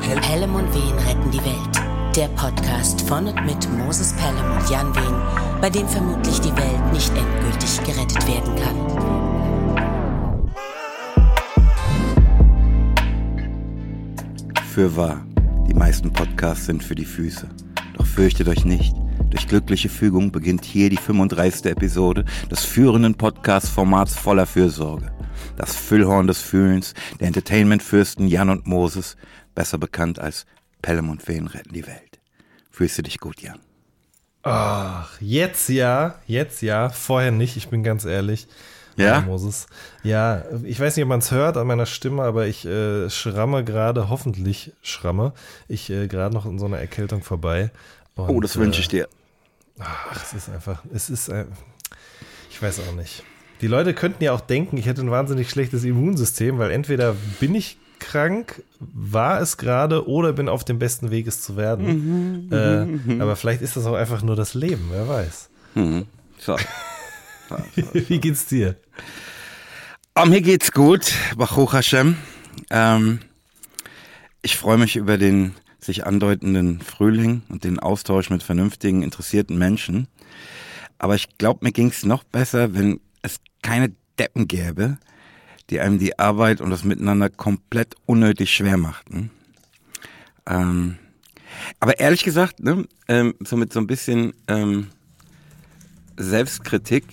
Pelham und Wehen retten die Welt. Der Podcast von und mit Moses Pelham und Jan Wehen, bei dem vermutlich die Welt nicht endgültig gerettet werden kann. Für wahr, die meisten Podcasts sind für die Füße. Doch fürchtet euch nicht. Durch glückliche Fügung beginnt hier die 35. Episode des führenden Podcast-Formats voller Fürsorge. Das Füllhorn des Fühlens, der Entertainment-Fürsten Jan und Moses, besser bekannt als Pelham und Feen retten die Welt. Fühlst du dich gut, Jan? Ach, jetzt ja, jetzt ja, vorher nicht, ich bin ganz ehrlich. Ja? Moses. Ja, ich weiß nicht, ob man es hört an meiner Stimme, aber ich äh, schramme gerade, hoffentlich schramme, ich äh, gerade noch in so einer Erkältung vorbei. Und, oh, das wünsche ich dir. Ach, es ist einfach, es ist, äh, ich weiß auch nicht. Die Leute könnten ja auch denken, ich hätte ein wahnsinnig schlechtes Immunsystem, weil entweder bin ich krank, war es gerade oder bin auf dem besten Weg, es zu werden. Mhm, äh, mhm. Aber vielleicht ist das auch einfach nur das Leben, wer weiß. Mhm. So. Wie geht's dir? Oh, mir geht's gut, Baruch Hashem. Ähm, ich freue mich über den sich andeutenden Frühling und den Austausch mit vernünftigen, interessierten Menschen. Aber ich glaube, mir ging's noch besser, wenn es keine Deppen gäbe, die einem die Arbeit und das Miteinander komplett unnötig schwer machten. Ähm, aber ehrlich gesagt, ne, ähm, so mit so ein bisschen ähm, Selbstkritik,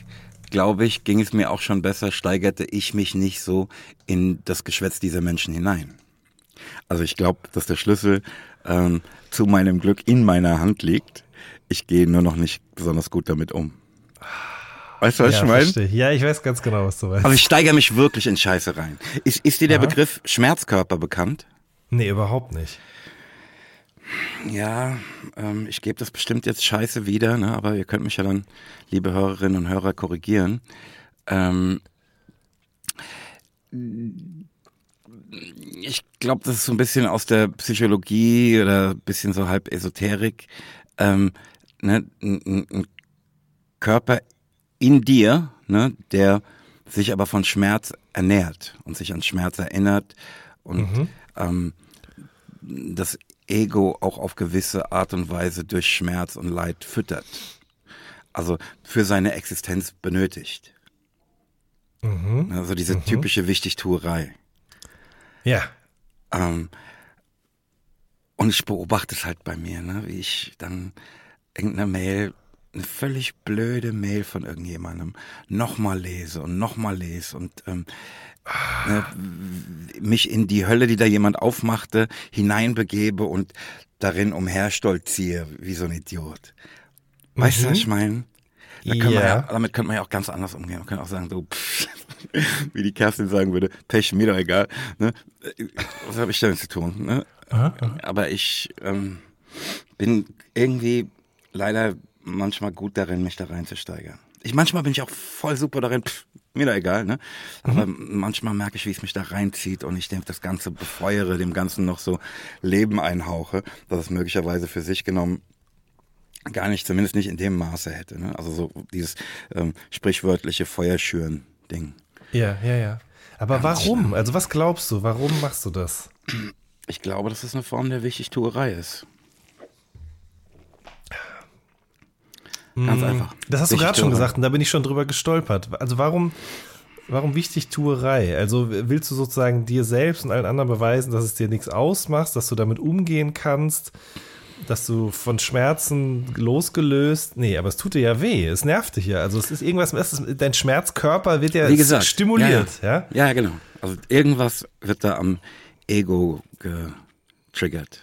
glaube ich, ging es mir auch schon besser, steigerte ich mich nicht so in das Geschwätz dieser Menschen hinein. Also ich glaube, dass der Schlüssel ähm, zu meinem Glück in meiner Hand liegt. Ich gehe nur noch nicht besonders gut damit um. Weißt du, was ja, ich meine? Ja, ich weiß ganz genau, was du meinst. Aber ich steigere mich wirklich in Scheiße rein. Ist, ist dir der Aha. Begriff Schmerzkörper bekannt? Nee, überhaupt nicht. Ja, ähm, ich gebe das bestimmt jetzt scheiße wieder, ne? aber ihr könnt mich ja dann, liebe Hörerinnen und Hörer, korrigieren. Ähm, ich glaube, das ist so ein bisschen aus der Psychologie oder ein bisschen so halb Esoterik. Ähm, ne? ein, ein Körper in dir, ne, der sich aber von Schmerz ernährt und sich an Schmerz erinnert und mhm. ähm, das Ego auch auf gewisse Art und Weise durch Schmerz und Leid füttert. Also für seine Existenz benötigt. Mhm. Also diese mhm. typische Wichtigtuerei. Ja. Ähm, und ich beobachte es halt bei mir, ne, wie ich dann irgendeine Mail eine völlig blöde Mail von irgendjemandem nochmal lese und nochmal lese und ähm, ne, mich in die Hölle, die da jemand aufmachte, hineinbegebe und darin umherstolziere wie so ein Idiot. Weißt mhm. du, was ich meine? Da yeah. ja, damit könnte man ja auch ganz anders umgehen. Man könnte auch sagen, so, pff, wie die Kerstin sagen würde, Pech, mir doch egal. Ne? Was habe ich damit zu tun? Ne? Aha, aha. Aber ich ähm, bin irgendwie leider manchmal gut darin, mich da reinzusteigern. Ich manchmal bin ich auch voll super darin, pff, mir da egal, ne? Aber mhm. manchmal merke ich, wie es mich da reinzieht und ich dem das Ganze befeuere, dem Ganzen noch so Leben einhauche, dass es möglicherweise für sich genommen gar nicht, zumindest nicht in dem Maße hätte. Ne? Also so dieses ähm, sprichwörtliche Feuerschüren-Ding. Ja, ja, ja. Aber Ganz warum? Schlimm. Also was glaubst du? Warum machst du das? Ich glaube, dass es eine Form der Wichtigtuerei ist. Ganz mm. einfach. Das hast du gerade schon gesagt und da bin ich schon drüber gestolpert. Also warum, warum Wichtigtuerei? Also willst du sozusagen dir selbst und allen anderen beweisen, dass es dir nichts ausmacht, dass du damit umgehen kannst, dass du von Schmerzen losgelöst, nee, aber es tut dir ja weh, es nervt dich ja. Also es ist irgendwas, dein Schmerzkörper wird ja Wie gesagt, stimuliert, ja, ja? Ja, genau. Also irgendwas wird da am Ego getriggert.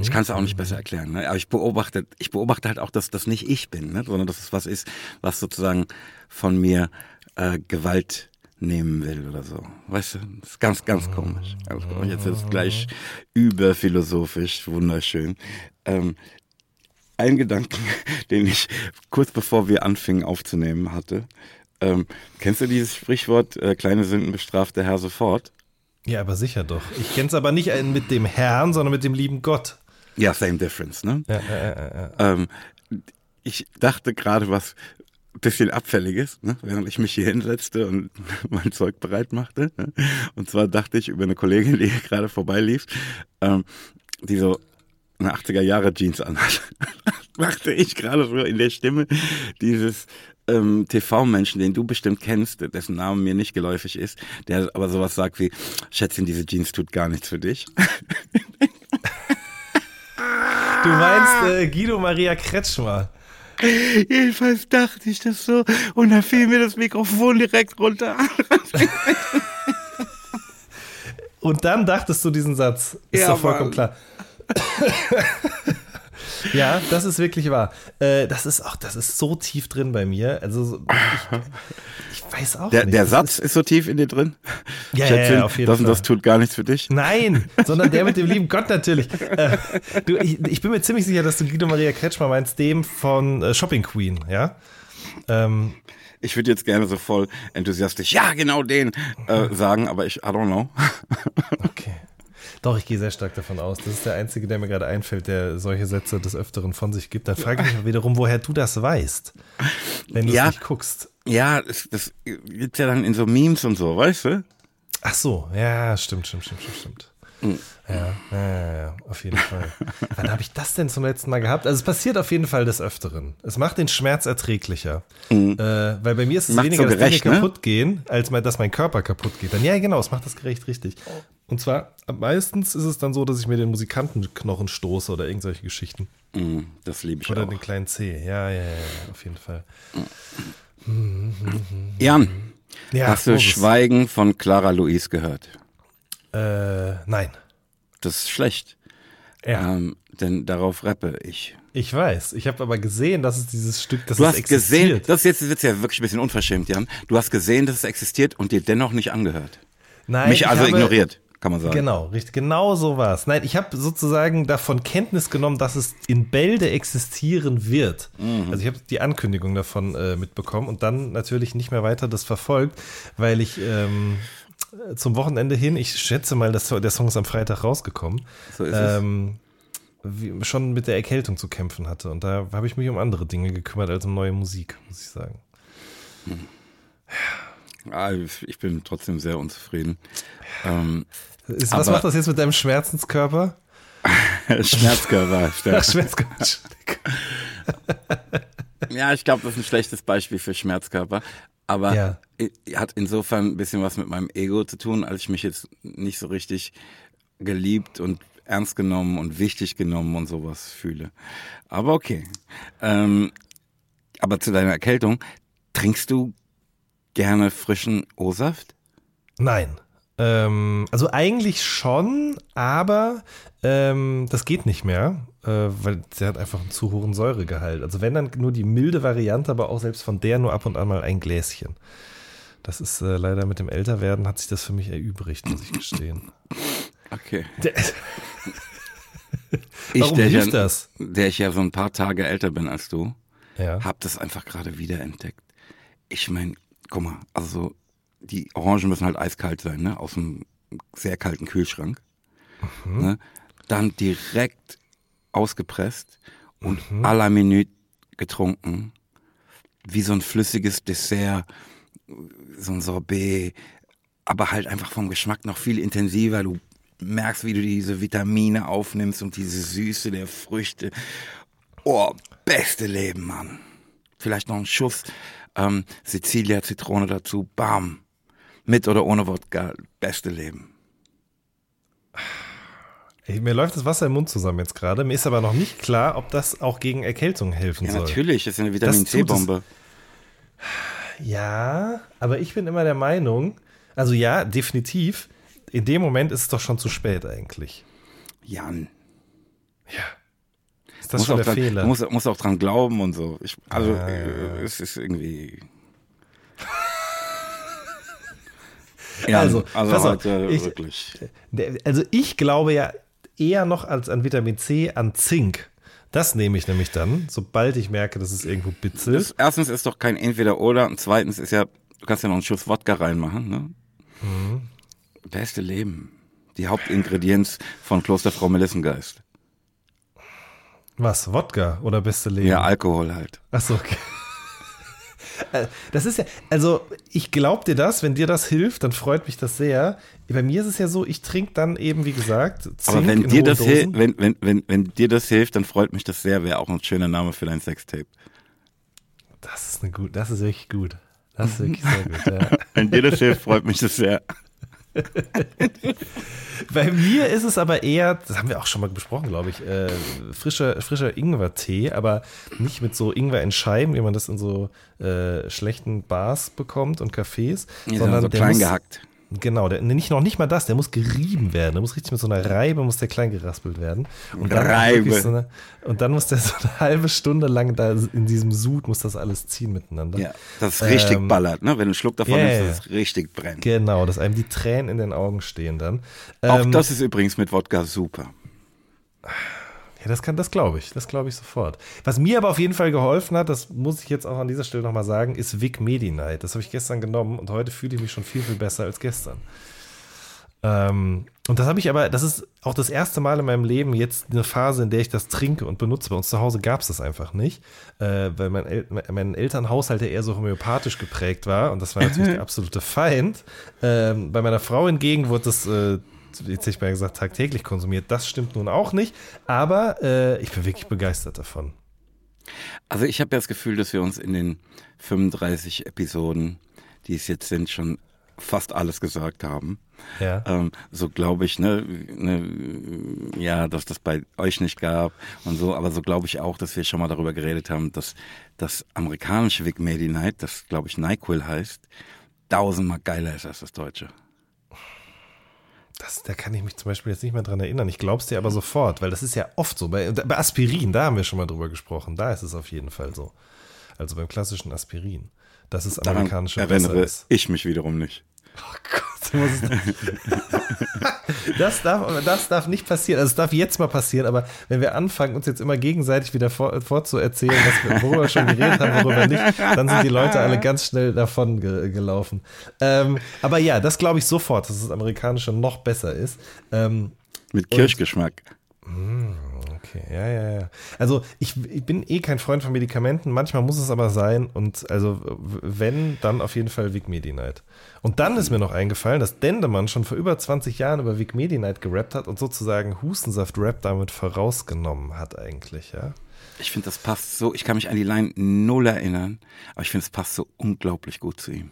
Ich kann es auch nicht besser erklären. Ne? Aber ich beobachte, ich beobachte halt auch, dass das nicht ich bin, ne? sondern dass es was ist, was sozusagen von mir äh, Gewalt nehmen will oder so. Weißt du, das ist ganz, ganz komisch. Ganz. Jetzt ist es gleich überphilosophisch, wunderschön. Ähm, ein Gedanken, den ich kurz bevor wir anfingen aufzunehmen hatte. Ähm, kennst du dieses Sprichwort, äh, kleine Sünden bestraft der Herr sofort? Ja, aber sicher doch. Ich kenne es aber nicht mit dem Herrn, sondern mit dem lieben Gott. Ja, same difference, ne? Ja, ja, ja. Ähm, ich dachte gerade, was bisschen Abfälliges, ne? während ich mich hier hinsetzte und mein Zeug bereit machte. Ne? Und zwar dachte ich über eine Kollegin, die gerade vorbeilief, ähm, die so eine 80er Jahre Jeans anhat. dachte ich gerade so in der Stimme dieses ähm, TV-Menschen, den du bestimmt kennst, dessen Name mir nicht geläufig ist, der aber sowas sagt wie, Schätzchen, diese Jeans tut gar nichts für dich. Du meinst äh, Guido Maria Kretschmer. Jedenfalls dachte ich das so und dann fiel mir das Mikrofon direkt runter. und dann dachtest du diesen Satz. Ist ja, doch vollkommen Mann. klar. Ja, das ist wirklich wahr. Äh, das ist auch, das ist so tief drin bei mir. Also ich, ich weiß auch der, nicht. Der Satz ist, ist, so tief in dir drin. Ja, Schätzchen, ja, auf jeden das Fall. das tut gar nichts für dich. Nein, sondern der mit dem lieben Gott natürlich. Äh, du, ich, ich, bin mir ziemlich sicher, dass du Guido Maria Kretschmer meinst, dem von äh, Shopping Queen, ja? Ähm, ich würde jetzt gerne so voll enthusiastisch, ja, genau den äh, sagen, aber ich, I don't know. okay. Doch, ich gehe sehr stark davon aus. Das ist der Einzige, der mir gerade einfällt, der solche Sätze des Öfteren von sich gibt. Dann frage ich mich wiederum, woher du das weißt, wenn du ja, nicht guckst. Ja, das, das gibt's ja dann in so Memes und so, weißt du? Ach so, ja, stimmt, stimmt, stimmt, stimmt, stimmt. Mhm. Ja, ja, ja, auf jeden Fall. Wann habe ich das denn zum letzten Mal gehabt? Also es passiert auf jeden Fall des Öfteren. Es macht den Schmerz erträglicher. Mhm. Äh, weil bei mir ist es macht weniger, so gerecht, dass Dinge ne? kaputt gehen, als mal, dass mein Körper kaputt geht. Dann ja, genau, es macht das gerecht richtig. Und zwar, meistens ist es dann so, dass ich mir den Musikantenknochen stoße oder irgendwelche Geschichten. Mhm, das liebe ich Oder auch. den kleinen C. Ja, ja, ja, auf jeden Fall. Jan, ja, hast du Schweigen von Clara Louise gehört? Äh, nein. Das ist schlecht. Ja. Ähm, denn darauf rappe ich. Ich weiß. Ich habe aber gesehen, dass es dieses Stück, das Du hast existiert. gesehen, das ist jetzt wird's ja wirklich ein bisschen unverschämt, Jan. Du hast gesehen, dass es existiert und dir dennoch nicht angehört. Nein. Mich also habe, ignoriert, kann man sagen. Genau, richtig. Genau so war's. Nein, ich habe sozusagen davon Kenntnis genommen, dass es in Bälde existieren wird. Mhm. Also ich habe die Ankündigung davon äh, mitbekommen und dann natürlich nicht mehr weiter das verfolgt, weil ich ähm, zum Wochenende hin, ich schätze mal, dass der Song ist am Freitag rausgekommen, so ist ähm, schon mit der Erkältung zu kämpfen hatte. Und da habe ich mich um andere Dinge gekümmert als um neue Musik, muss ich sagen. Hm. Ja. ich bin trotzdem sehr unzufrieden. Ähm, ist, was macht das jetzt mit deinem Schmerzenskörper? Schmerzkörper. Ach, Schmerzkörper. ja, ich glaube, das ist ein schlechtes Beispiel für Schmerzkörper. Aber ja. hat insofern ein bisschen was mit meinem Ego zu tun, als ich mich jetzt nicht so richtig geliebt und ernst genommen und wichtig genommen und sowas fühle. Aber okay. Ähm, aber zu deiner Erkältung, trinkst du gerne frischen O-Saft? Nein. Ähm, also eigentlich schon, aber ähm, das geht nicht mehr, weil sie hat einfach einen zu hohen Säuregehalt. Also wenn dann nur die milde Variante, aber auch selbst von der nur ab und an mal ein Gläschen. Das ist äh, leider mit dem Älterwerden hat sich das für mich erübrigt, muss ich gestehen. Okay. Der, ich, Warum der hilft ja, das? Der ich ja so ein paar Tage älter bin als du, ja. hab das einfach gerade wiederentdeckt. Ich meine, guck mal, also die Orangen müssen halt eiskalt sein, ne? Aus einem sehr kalten Kühlschrank. Mhm. Ne? Dann direkt ausgepresst und mhm. à la Minute getrunken. Wie so ein flüssiges Dessert, so ein Sorbet, aber halt einfach vom Geschmack noch viel intensiver. Du merkst, wie du diese Vitamine aufnimmst und diese Süße der Früchte. Oh, beste Leben, Mann. Vielleicht noch ein Schuss ähm, Sizilia Zitrone dazu. Bam. Mit oder ohne Wodka, beste Leben. Mir läuft das Wasser im Mund zusammen jetzt gerade. Mir ist aber noch nicht klar, ob das auch gegen Erkältung helfen ja, soll. Natürlich, das ist eine Vitamin C-Bombe. Ja, aber ich bin immer der Meinung, also ja, definitiv, in dem Moment ist es doch schon zu spät eigentlich. Jan. Ja. Ist das muss schon der dran, Fehler? Muss, muss auch dran glauben und so. Ich, also, ah, äh, es ist irgendwie. Ja, also, also heute ich, wirklich. Also ich glaube ja eher noch als an Vitamin C an Zink. Das nehme ich nämlich dann, sobald ich merke, dass es irgendwo bitzelt. Erstens ist doch kein Entweder-Oder und zweitens ist ja, du kannst ja noch einen Schuss Wodka reinmachen. Ne? Mhm. Beste Leben. Die Hauptingredienz von Klosterfrau Melissengeist. Was, Wodka oder beste Leben? Ja, Alkohol halt. Achso, okay. Das ist ja, also ich glaube dir das, wenn dir das hilft, dann freut mich das sehr. Bei mir ist es ja so, ich trinke dann eben, wie gesagt, Zink Aber wenn in dir das wenn, wenn, wenn, wenn dir das hilft, dann freut mich das sehr. Wäre auch ein schöner Name für dein Sextape. Das ist eine gut, das ist wirklich gut. Das ist wirklich sehr gut, ja. Wenn dir das hilft, freut mich das sehr. Bei mir ist es aber eher, das haben wir auch schon mal besprochen, glaube ich, äh, frischer, frischer Ingwer-Tee, aber nicht mit so Ingwer in Scheiben, wie man das in so äh, schlechten Bars bekommt und Cafés, Ja, sondern so klein muss, gehackt. Genau, der, nicht noch nicht mal das, der muss gerieben werden. Der muss richtig mit so einer Reibe muss der klein geraspelt werden. Und dann, auch Reibe. So eine, und dann muss der so eine halbe Stunde lang da in diesem Sud muss das alles ziehen miteinander. Ja, das ist richtig Ähm, ballert, ne? Wenn du einen Schluck davon ja, nimmst, es richtig brennt. Genau, dass einem die Tränen in den Augen stehen dann. Auch Ähm, das ist übrigens mit Wodka super. Ja, das kann, das glaube ich, das glaube ich sofort. Was mir aber auf jeden Fall geholfen hat, das muss ich jetzt auch an dieser Stelle nochmal sagen, ist Vic Medi Night. Das habe ich gestern genommen und heute fühle ich mich schon viel, viel besser als gestern. Ähm, und das habe ich aber, das ist auch das erste Mal in meinem Leben jetzt eine Phase, in der ich das trinke und benutze. Bei uns zu Hause gab es das einfach nicht, äh, weil mein, El mein Elternhaushalt ja eher so homöopathisch geprägt war und das war natürlich der absolute Feind. Ähm, bei meiner Frau hingegen wurde das, äh, jetzt hätte ich mal gesagt, tagtäglich konsumiert. Das stimmt nun auch nicht, aber äh, ich bin wirklich begeistert davon. Also ich habe ja das Gefühl, dass wir uns in den 35 Episoden, die es jetzt sind, schon fast alles gesagt haben. Ja. Ähm, so glaube ich, ne, ne, ja, dass das bei euch nicht gab und so, aber so glaube ich auch, dass wir schon mal darüber geredet haben, dass das amerikanische Vic Medi Night, das glaube ich NyQuil heißt, tausendmal geiler ist als das deutsche. Das, da kann ich mich zum Beispiel jetzt nicht mehr dran erinnern. Ich glaube es dir aber sofort, weil das ist ja oft so. Bei, bei Aspirin, da haben wir schon mal drüber gesprochen. Da ist es auf jeden Fall so. Also beim klassischen Aspirin. Das ist Daran amerikanische erinnere besser ist. ich mich wiederum nicht. Oh Gott, das, darf, das darf nicht passieren. Also es darf jetzt mal passieren, aber wenn wir anfangen, uns jetzt immer gegenseitig wieder vor, vorzuerzählen, was wir, worüber wir schon geredet haben, worüber nicht, dann sind die Leute alle ganz schnell davon ge gelaufen. Ähm, aber ja, das glaube ich sofort, dass das amerikanische noch besser ist. Ähm, Mit Kirschgeschmack. Okay, ja, ja, ja. Also ich, ich bin eh kein Freund von Medikamenten, manchmal muss es aber sein und also wenn, dann auf jeden Fall Vic Medi Night. Und dann ist mir noch eingefallen, dass Dendemann schon vor über 20 Jahren über Vic Medi Night gerappt hat und sozusagen Hustensaft-Rap damit vorausgenommen hat eigentlich, ja. Ich finde, das passt so, ich kann mich an die Line null erinnern, aber ich finde, es passt so unglaublich gut zu ihm.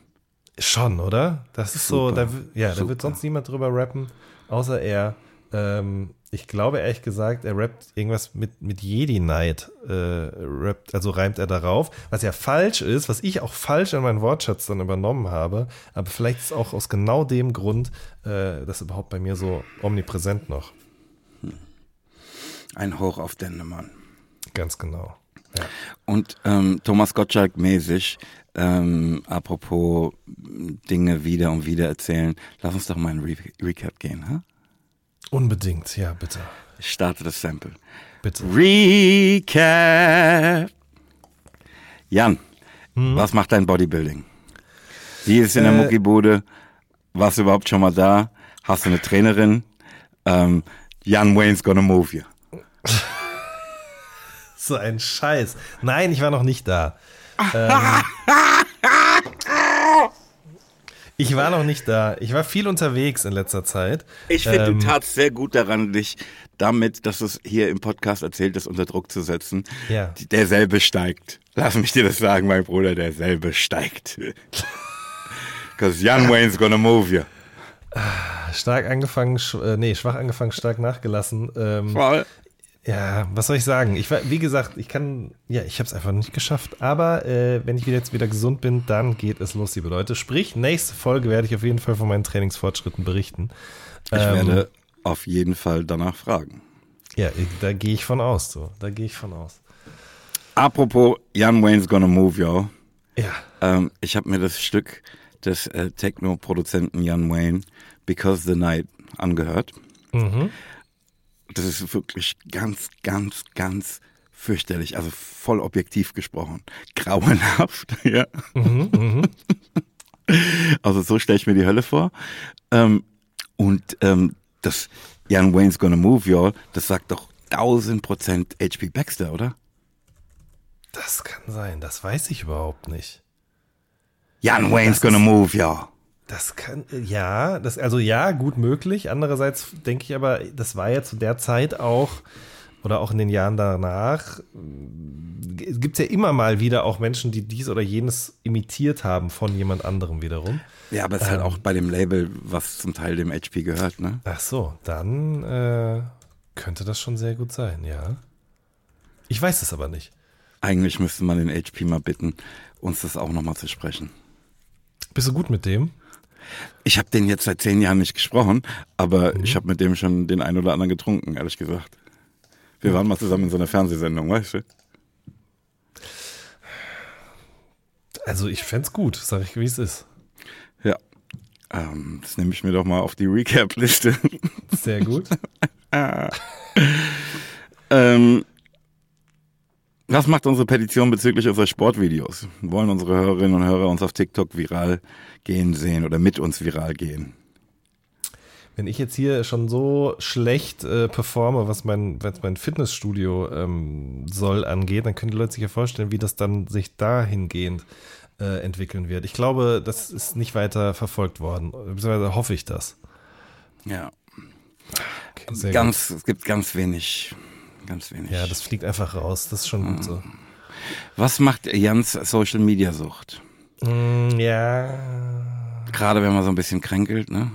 Schon, oder? Das ist so, Super, da, w- ja, da super. wird sonst niemand drüber rappen, außer er. Ähm, ich glaube ehrlich gesagt, er rappt irgendwas mit, mit Jedi Knight, äh, rappt, also reimt er darauf, was ja falsch ist, was ich auch falsch in meinen Wortschatz dann übernommen habe, aber vielleicht ist auch aus genau dem Grund äh, das überhaupt bei mir so omnipräsent noch. Ein Hoch auf Dendemann. Ganz genau. Ja. Und ähm, Thomas Gottschalk mäßig, ähm, apropos Dinge wieder und wieder erzählen, lass uns doch mal in Re Recap gehen. Ha? Unbedingt, ja, bitte. Ich starte das Sample. Bitte. Recap. Jan, Hm? was macht dein Bodybuilding? Wie ist in der Äh, Muckibude? Warst du überhaupt schon mal da? Hast du eine Trainerin? Ähm, Jan Wayne's gonna move you. So ein Scheiß. Nein, ich war noch nicht da. Ähm, ich war noch nicht da. Ich war viel unterwegs in letzter Zeit. Ich finde, Ähm, du tatst sehr gut daran, dich damit, dass du es hier im Podcast erzählt hast, unter Druck zu setzen. Ja. Derselbe steigt. Lass mich dir das sagen, mein Bruder, derselbe steigt. Because Jan Wayne's gonna move you. Stark angefangen, sch äh, nee, schwach angefangen, stark nachgelassen. Ähm, Voll. Ja, was soll ich sagen? Ich war, wie gesagt, ich kann, ja, ich habe es einfach nicht geschafft. Aber äh, wenn ich wieder jetzt wieder gesund bin, dann geht es los, liebe Leute. Sprich, nächste Folge werde ich auf jeden Fall von meinen Trainingsfortschritten berichten. Ich Ähm, werde auf jeden Fall danach fragen. Ja, ich- da gehe ich von aus, so. Da gehe ich von aus. Apropos Jan Wayne's gonna move you. Ja. Ähm, ich habe mir das Stück des äh, Techno-Produzenten Jan Wayne, Because the Night, angehört. Mhm. Das ist wirklich ganz, ganz, ganz fürchterlich. Also voll objektiv gesprochen. Grauenhaft, ja. Also so stelle ich mir die Hölle vor. Ähm, und ähm, das Jan Wayne's Gonna Move Y'all, das sagt doch 1000 Prozent HP Baxter, oder? Das kann sein, das weiß ich überhaupt nicht. Jan Wayne's gonna move, ja. Das kann, ja, das, also ja, gut möglich. Andererseits denke ich aber, das war ja zu der Zeit auch, oder auch in den Jahren danach, gibt es ja immer mal wieder auch Menschen, die dies oder jenes imitiert haben von jemand anderem wiederum. Ja, aber es ist halt auch bei dem Label, was zum Teil dem HP gehört, ne? Ach so, dann äh, könnte das schon sehr gut sein, ja. Ich weiß es aber nicht. Eigentlich müsste man den HP mal bitten, uns das auch nochmal zu sprechen. Bist du gut mit dem? Ich habe den jetzt seit zehn Jahren nicht gesprochen, aber ich habe mit dem schon den einen oder anderen getrunken, ehrlich gesagt. Wir waren mal zusammen in so einer Fernsehsendung, weißt du? Also ich fänd's gut, sag ich, wie es ist. Ja. Ähm, das nehme ich mir doch mal auf die Recap-Liste. Sehr gut. ähm, was macht unsere Petition bezüglich unserer Sportvideos? Wollen unsere Hörerinnen und Hörer uns auf TikTok viral gehen sehen oder mit uns viral gehen? Wenn ich jetzt hier schon so schlecht äh, performe, was mein, was mein Fitnessstudio ähm, soll angeht, dann können die Leute sich ja vorstellen, wie das dann sich dahingehend äh, entwickeln wird. Ich glaube, das ist nicht weiter verfolgt worden. Beziehungsweise hoffe ich das. Ja. Okay, ganz, gut. es gibt ganz wenig, ganz wenig. Ja, das fliegt einfach raus. Das ist schon gut so. Was macht Jans Social Media Sucht? Mm, ja. Gerade wenn man so ein bisschen kränkelt, ne?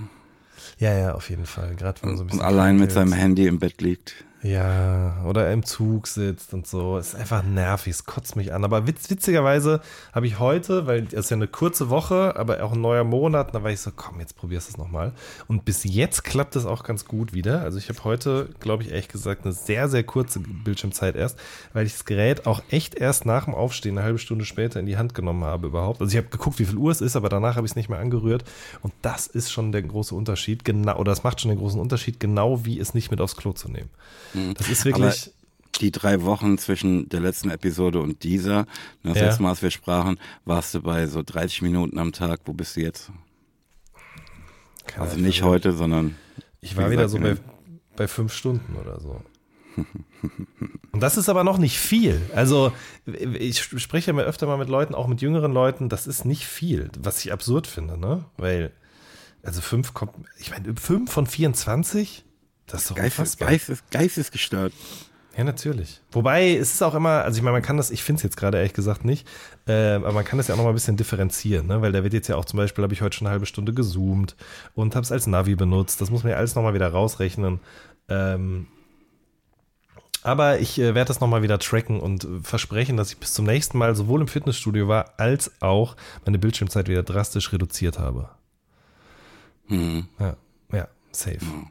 Ja, ja, auf jeden Fall. Gerade wenn man so ein bisschen. Und allein mit seinem Handy im Bett liegt. Ja, oder im Zug sitzt und so. Ist einfach nervig, es kotzt mich an. Aber witz, witzigerweise habe ich heute, weil es ist ja eine kurze Woche, aber auch ein neuer Monat, da war ich so, komm, jetzt probierst du es nochmal. Und bis jetzt klappt es auch ganz gut wieder. Also ich habe heute, glaube ich, ehrlich gesagt, eine sehr, sehr kurze Bildschirmzeit erst, weil ich das Gerät auch echt erst nach dem Aufstehen, eine halbe Stunde später in die Hand genommen habe überhaupt. Also ich habe geguckt, wie viel Uhr es ist, aber danach habe ich es nicht mehr angerührt. Und das ist schon der große Unterschied, genau, oder das macht schon den großen Unterschied, genau wie es nicht mit aufs Klo zu nehmen. Das ist wirklich. Aber die drei Wochen zwischen der letzten Episode und dieser, ne, das ja. letzte Mal, als wir sprachen, warst du bei so 30 Minuten am Tag. Wo bist du jetzt? Keine also nicht Ahnung. heute, sondern. Ich war wieder so bei, bei fünf Stunden oder so. Und das ist aber noch nicht viel. Also, ich spreche ja öfter mal mit Leuten, auch mit jüngeren Leuten, das ist nicht viel, was ich absurd finde, ne? Weil, also fünf kommt, ich meine, fünf von 24? Das ist doch Geist, unfassbar. Geist, ist, Geist ist gestört. Ja, natürlich. Wobei, es ist auch immer, also ich meine, man kann das, ich finde es jetzt gerade ehrlich gesagt nicht, äh, aber man kann das ja auch noch mal ein bisschen differenzieren, ne? weil da wird jetzt ja auch zum Beispiel, habe ich heute schon eine halbe Stunde gezoomt und habe es als Navi benutzt. Das muss man ja alles noch mal wieder rausrechnen. Ähm, aber ich äh, werde das noch mal wieder tracken und versprechen, dass ich bis zum nächsten Mal sowohl im Fitnessstudio war, als auch meine Bildschirmzeit wieder drastisch reduziert habe. Hm. Ja, ja, safe. Hm.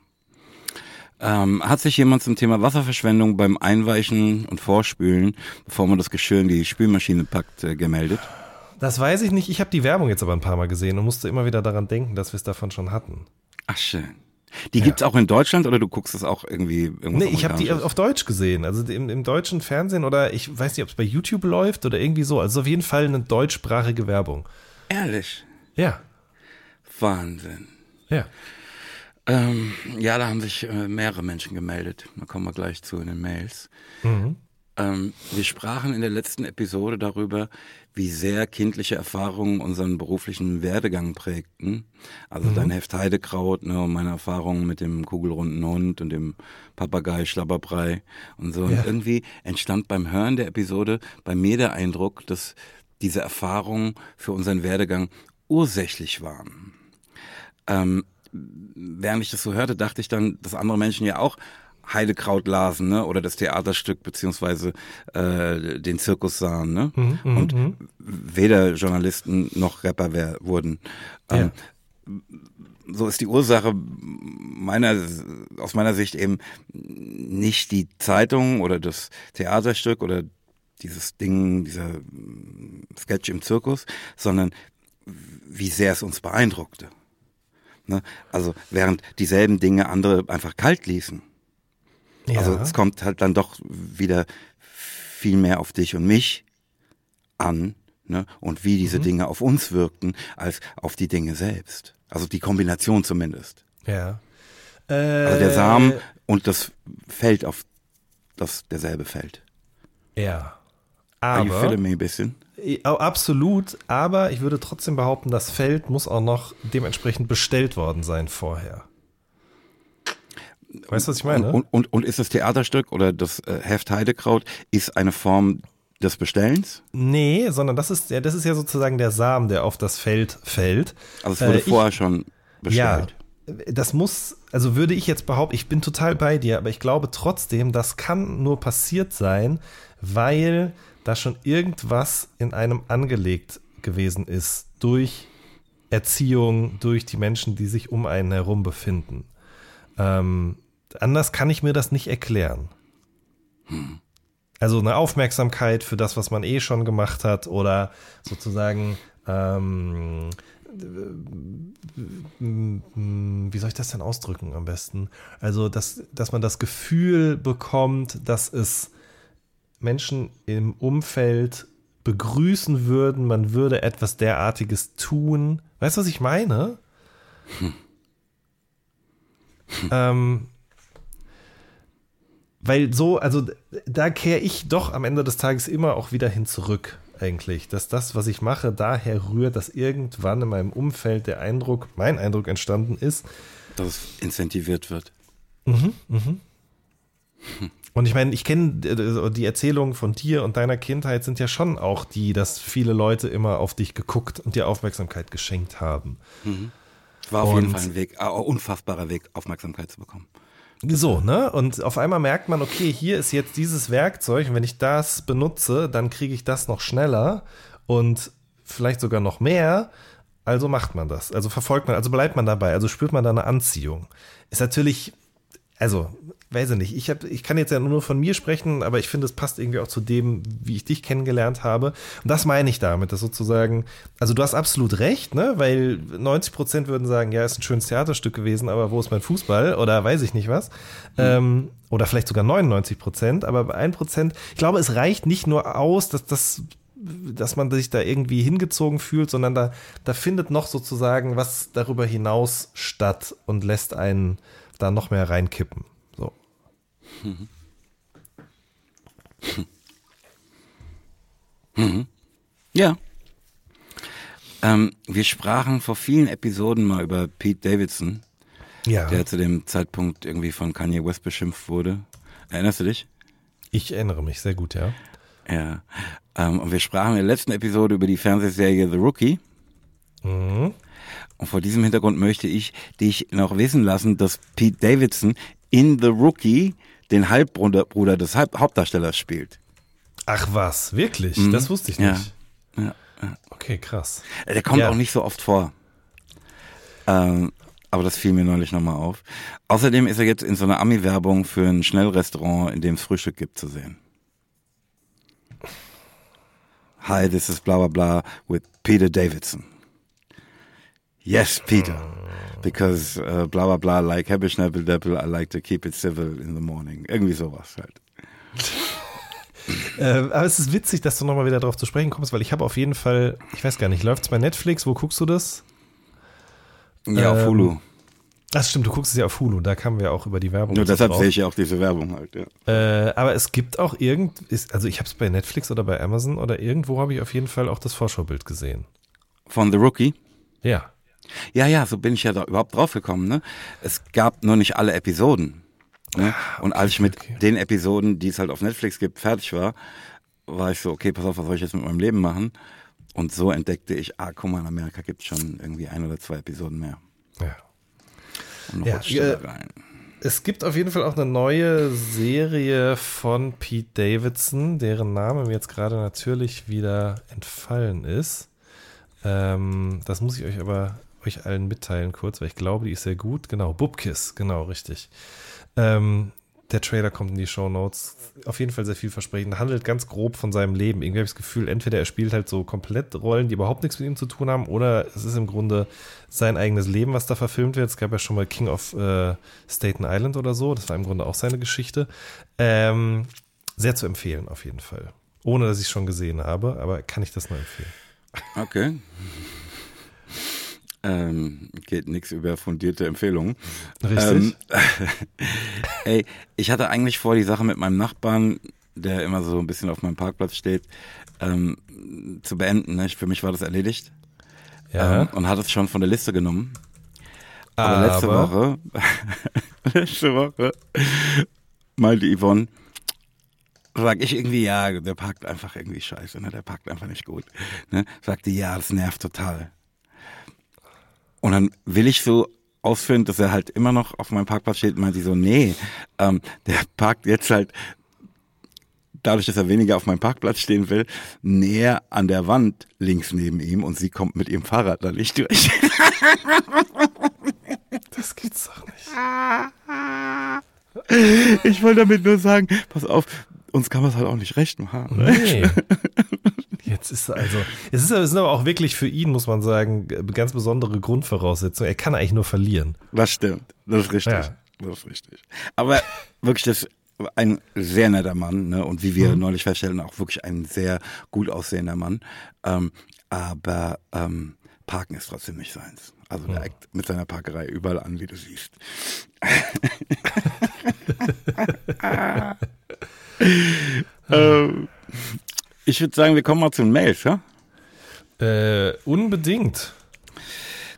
Ähm, hat sich jemand zum Thema Wasserverschwendung beim Einweichen und Vorspülen, bevor man das Geschirr in die Spülmaschine packt, äh, gemeldet? Das weiß ich nicht. Ich habe die Werbung jetzt aber ein paar Mal gesehen und musste immer wieder daran denken, dass wir es davon schon hatten. Ach schön. Die ja. gibt's auch in Deutschland oder du guckst das auch irgendwie irgendwo? Nee, ich habe die auf Deutsch gesehen. Also im, im deutschen Fernsehen oder ich weiß nicht, ob es bei YouTube läuft oder irgendwie so. Also auf jeden Fall eine deutschsprachige Werbung. Ehrlich? Ja. Wahnsinn. Ja. Ähm, ja, da haben sich äh, mehrere Menschen gemeldet. Da kommen wir gleich zu in den Mails. Mhm. Ähm, wir sprachen in der letzten Episode darüber, wie sehr kindliche Erfahrungen unseren beruflichen Werdegang prägten. Also mhm. dein Heft Heidekraut ne, und meine Erfahrungen mit dem kugelrunden Hund und dem Papagei Schlabberbrei und so. Ja. Und irgendwie entstand beim Hören der Episode bei mir der Eindruck, dass diese Erfahrungen für unseren Werdegang ursächlich waren. Ähm, während ich das so hörte, dachte ich dann, dass andere Menschen ja auch Heidekraut lasen, ne? Oder das Theaterstück beziehungsweise äh, den Zirkus sahen, ne? Mhm, mhm und mhm. weder Journalisten noch Rapper wär, wurden. Ähm, So ist die Ursache meiner aus meiner Sicht eben nicht die Zeitung oder das Theaterstück oder dieses Ding, dieser Sketch im Zirkus, sondern wie sehr es uns beeindruckte. Ne? Also während dieselben Dinge andere einfach kalt ließen. Ja. Also es kommt halt dann doch wieder viel mehr auf dich und mich an ne? und wie diese mhm. Dinge auf uns wirkten, als auf die Dinge selbst. Also die Kombination zumindest. Ja. Äh, also der Samen und das Feld, auf das derselbe fällt. Ja. Aber. Are you feeling me ein bisschen? Absolut, aber ich würde trotzdem behaupten, das Feld muss auch noch dementsprechend bestellt worden sein vorher. Weißt du, was ich meine? Und, und, und ist das Theaterstück oder das äh, Heft Heidekraut ist eine Form des Bestellens? Nee, sondern das ist ja, das ist ja sozusagen der Samen, der auf das Feld fällt. Also es wurde äh, vorher schon bestellt. Ja, das muss, also würde ich jetzt behaupten, ich bin total bei dir, aber ich glaube trotzdem, das kann nur passiert sein, weil da schon irgendwas in einem angelegt gewesen ist durch Erziehung, durch die Menschen, die sich um einen herum befinden. Ähm, anders kann ich mir das nicht erklären. Hm. Also eine Aufmerksamkeit für das, was man eh schon gemacht hat oder sozusagen, ähm, wie soll ich das denn ausdrücken am besten? Also, dass, dass man das Gefühl bekommt, dass es Menschen im Umfeld begrüßen würden, man würde etwas derartiges tun. Weißt du, was ich meine? Hm. Ähm, weil so, also da kehre ich doch am Ende des Tages immer auch wieder hin zurück, eigentlich. Dass das, was ich mache, daher rührt, dass irgendwann in meinem Umfeld der Eindruck, mein Eindruck entstanden ist. Dass es incentiviert wird. Mhm, mhm. Und ich meine, ich kenne äh, die Erzählungen von dir und deiner Kindheit sind ja schon auch die, dass viele Leute immer auf dich geguckt und dir Aufmerksamkeit geschenkt haben. Mhm. War auf und jeden Fall ein Weg, ein unfassbarer Weg, Aufmerksamkeit zu bekommen. So, ne? Und auf einmal merkt man, okay, hier ist jetzt dieses Werkzeug und wenn ich das benutze, dann kriege ich das noch schneller und vielleicht sogar noch mehr. Also macht man das. Also verfolgt man, also bleibt man dabei, also spürt man da eine Anziehung. Ist natürlich also, weiß ich nicht. Ich, hab, ich kann jetzt ja nur von mir sprechen, aber ich finde, es passt irgendwie auch zu dem, wie ich dich kennengelernt habe. Und das meine ich damit, dass sozusagen, also du hast absolut recht, ne? Weil 90 Prozent würden sagen, ja, ist ein schönes Theaterstück gewesen, aber wo ist mein Fußball? Oder weiß ich nicht was. Mhm. Ähm, oder vielleicht sogar 99 Prozent, aber bei 1 Prozent, ich glaube, es reicht nicht nur aus, dass das dass man sich da irgendwie hingezogen fühlt, sondern da, da findet noch sozusagen was darüber hinaus statt und lässt einen da noch mehr reinkippen. Mhm. Mhm. Ja. Ähm, wir sprachen vor vielen Episoden mal über Pete Davidson, ja. der zu dem Zeitpunkt irgendwie von Kanye West beschimpft wurde. Erinnerst du dich? Ich erinnere mich sehr gut, ja. Ja. Ähm, und wir sprachen in der letzten Episode über die Fernsehserie The Rookie. Mhm. Und vor diesem Hintergrund möchte ich dich noch wissen lassen, dass Pete Davidson in The Rookie den Halbbruder Bruder des Hauptdarstellers spielt. Ach was, wirklich? Mhm. Das wusste ich nicht. Ja. ja, ja. Okay, krass. Der kommt ja. auch nicht so oft vor. Ähm, aber das fiel mir neulich nochmal auf. Außerdem ist er jetzt in so einer Ami-Werbung für ein Schnellrestaurant, in dem es Frühstück gibt, zu sehen. Hi, this is blah blah blah with Peter Davidson. Yes, Peter. Because uh, bla bla bla, like Hebbe Schneppeldeppel, I like to keep it civil in the morning. Irgendwie sowas halt. äh, aber es ist witzig, dass du nochmal wieder darauf zu sprechen kommst, weil ich habe auf jeden Fall, ich weiß gar nicht, läuft es bei Netflix? Wo guckst du das? Ja, ähm, auf Hulu. Das stimmt, du guckst es ja auf Hulu, da kamen wir auch über die Werbung. Nur deshalb sehe ich ja auch diese Werbung halt, ja. Äh, aber es gibt auch irgend, ist, also ich habe es bei Netflix oder bei Amazon oder irgendwo habe ich auf jeden Fall auch das Vorschaubild gesehen. Von The Rookie? Ja. Ja, ja, so bin ich ja da überhaupt drauf gekommen. Ne? Es gab nur nicht alle Episoden. Ne? Ah, und als ich mit okay. den Episoden, die es halt auf Netflix gibt, fertig war, war ich so, okay, pass auf, was soll ich jetzt mit meinem Leben machen? Und so entdeckte ich, ah, guck mal, in Amerika gibt es schon irgendwie ein oder zwei Episoden mehr. Ja. Und noch ja, äh, rein. Es gibt auf jeden Fall auch eine neue Serie von Pete Davidson, deren Name mir jetzt gerade natürlich wieder entfallen ist. Ähm, das muss ich euch aber euch allen mitteilen kurz, weil ich glaube, die ist sehr gut. Genau, Bubkiss, genau, richtig. Ähm, der Trailer kommt in die Show Notes. Auf jeden Fall sehr vielversprechend. Handelt ganz grob von seinem Leben. Irgendwie habe ich das Gefühl, entweder er spielt halt so komplett Rollen, die überhaupt nichts mit ihm zu tun haben, oder es ist im Grunde sein eigenes Leben, was da verfilmt wird. Es gab ja schon mal King of äh, Staten Island oder so. Das war im Grunde auch seine Geschichte. Ähm, sehr zu empfehlen, auf jeden Fall. Ohne dass ich es schon gesehen habe, aber kann ich das nur empfehlen. Okay. Ähm, geht nichts über fundierte Empfehlungen. Richtig. Ähm, ey, ich hatte eigentlich vor, die Sache mit meinem Nachbarn, der immer so ein bisschen auf meinem Parkplatz steht, ähm, zu beenden. Ne? Für mich war das erledigt Ja. ähm, und hat es schon von der Liste genommen. Aber, letzte Woche, letzte Woche meinte Yvonne, sag ich irgendwie, ja, der parkt einfach irgendwie scheiße, ne? der parkt einfach nicht gut. Ne? Sagte, ja, das nervt total. Und dann will ich so ausführen, dass er halt immer noch auf meinem Parkplatz steht, meinte sie so, nee, ähm, der parkt jetzt halt dadurch, dass er weniger auf meinem Parkplatz stehen will, näher an der Wand links neben ihm und sie kommt mit ihrem Fahrrad da nicht durch. Das gibt's doch nicht. Ich wollte damit nur sagen, pass auf, uns kann man es halt auch nicht recht machen. Ne? Nee. Jetzt ist also, es ist, es sind aber auch wirklich für ihn, muss man sagen, ganz besondere Grundvoraussetzungen. Er kann eigentlich nur verlieren. Das stimmt, das ist richtig. Ja. Das ist richtig. Aber wirklich, das ist ein sehr netter Mann, ne? Und wie wir neulich feststellen, auch wirklich ein sehr gut aussehender Mann. Ähm, aber ähm, Parken ist trotzdem nicht seins. Also der eckt mit seiner Parkerei überall an, wie du siehst. ähm, ich würde sagen, wir kommen mal zu den Mails, ja? Äh, unbedingt.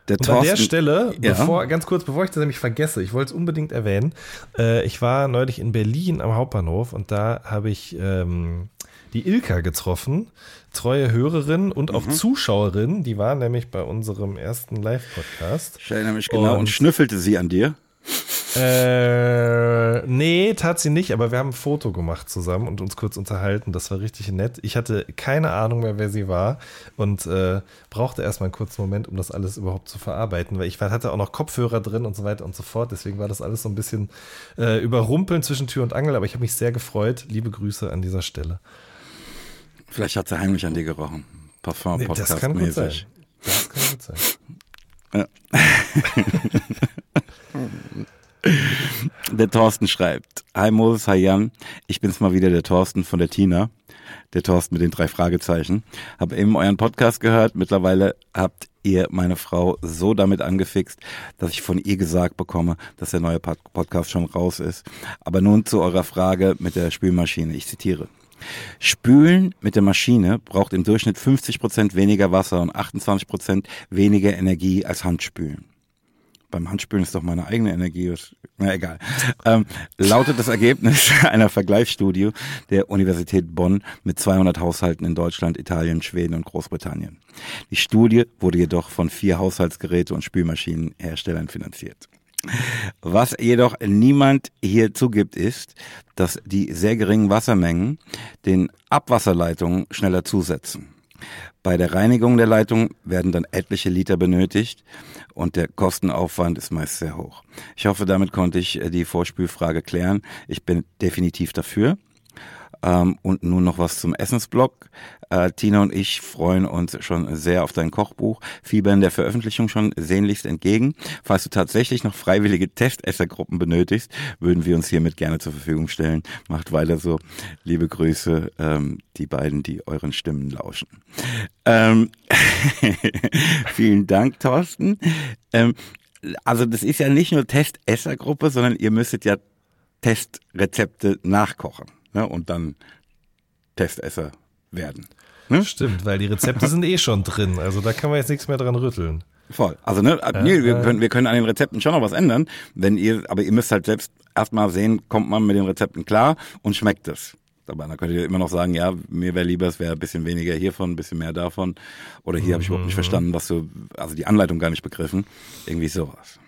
Der Und an der Stelle, Ja. bevor, ganz kurz, bevor ich das nämlich vergesse, ich wollte es unbedingt erwähnen. Äh, ich war neulich in Berlin am Hauptbahnhof und da habe ich ähm, die Ilka getroffen, treue Hörerin und Mhm. auch Zuschauerin. Die war nämlich bei unserem ersten Live-Podcast. Ich erinnere mich genau und, Und- schnüffelte sie an dir. Äh, nee, tat sie nicht, aber wir haben ein Foto gemacht zusammen und uns kurz unterhalten. Das war richtig nett. Ich hatte keine Ahnung mehr, wer sie war und äh, brauchte erstmal einen kurzen Moment, um das alles überhaupt zu verarbeiten, weil ich hatte auch noch Kopfhörer drin und so weiter und so fort. Deswegen war das alles so ein bisschen äh, überrumpeln zwischen Tür und Angel, aber ich habe mich sehr gefreut. Liebe Grüße an dieser Stelle. Vielleicht hat sie heimlich an dir gerochen. Parfum, Nee, Podcast das kann gut sein. Das kann gut sein. Der Thorsten schreibt, Hi Moses, hi Jan, ich bin's mal wieder, der Thorsten von der Tina. Der Thorsten mit den drei Fragezeichen. Hab eben euren Podcast gehört. Mittlerweile habt ihr meine Frau so damit angefixt, dass ich von ihr gesagt bekomme, dass der neue Pod- Podcast schon raus ist. Aber nun zu eurer Frage mit der Spülmaschine. Ich zitiere. Spülen mit der Maschine braucht im Durchschnitt 50 Prozent weniger Wasser und 28 Prozent weniger Energie als Handspülen beim Handspülen ist doch meine eigene Energie. Na egal. Ähm, lautet das Ergebnis einer Vergleichsstudie der Universität Bonn mit 200 Haushalten in Deutschland, Italien, Schweden und Großbritannien. Die Studie wurde jedoch von vier Haushaltsgeräte- und Spülmaschinenherstellern finanziert. Was jedoch niemand hier zugibt, ist, dass die sehr geringen Wassermengen den Abwasserleitungen schneller zusetzen. Bei der Reinigung der Leitung werden dann etliche Liter benötigt und der Kostenaufwand ist meist sehr hoch. Ich hoffe, damit konnte ich äh, die Vorspülfrage klären. Ich bin definitiv dafür. Ähm, und nun noch was zum Essensblog. Äh, Tina und ich freuen uns schon sehr auf dein Kochbuch, fiebern der Veröffentlichung schon sehnlichst entgegen. Falls du tatsächlich noch freiwillige Testessergruppen benötigst, würden wir uns hiermit gerne zur Verfügung stellen. Macht weiter so. Liebe Grüße, ähm, die beiden, die euren Stimmen lauschen. Ähm, vielen Dank, Thorsten. Ähm, also das ist ja nicht nur Testessergruppe, sondern ihr müsstet ja Testrezepte nachkochen ne, und dann Testesser werden. Ne? Stimmt, weil die Rezepte sind eh schon drin. Also da kann man jetzt nichts mehr dran rütteln. Voll. Also ne, nee, wir können, wir können an den Rezepten schon noch was ändern, wenn ihr, aber ihr müsst halt selbst erstmal sehen, kommt man mit den Rezepten klar und schmeckt es. Aber dann könnt ihr immer noch sagen, ja, mir wäre lieber, es wäre ein bisschen weniger hiervon, ein bisschen mehr davon. Oder hier habe ich überhaupt nicht verstanden, was du, also die Anleitung gar nicht begriffen. Irgendwie sowas.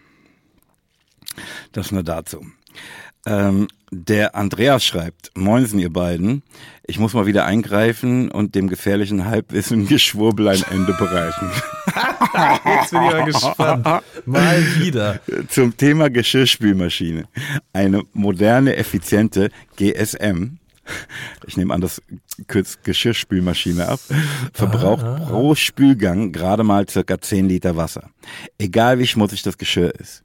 Das nur dazu. Ähm, der Andreas schreibt, Moinsen ihr beiden, ich muss mal wieder eingreifen und dem gefährlichen Halbwissen Geschwurbel ein Ende bereiten. Jetzt bin ich mal gespannt. Mal wieder. Zum Thema Geschirrspülmaschine. Eine moderne, effiziente GSM, ich nehme an, das kürzt Geschirrspülmaschine ab, verbraucht pro Spülgang gerade mal circa 10 Liter Wasser. Egal wie schmutzig das Geschirr ist.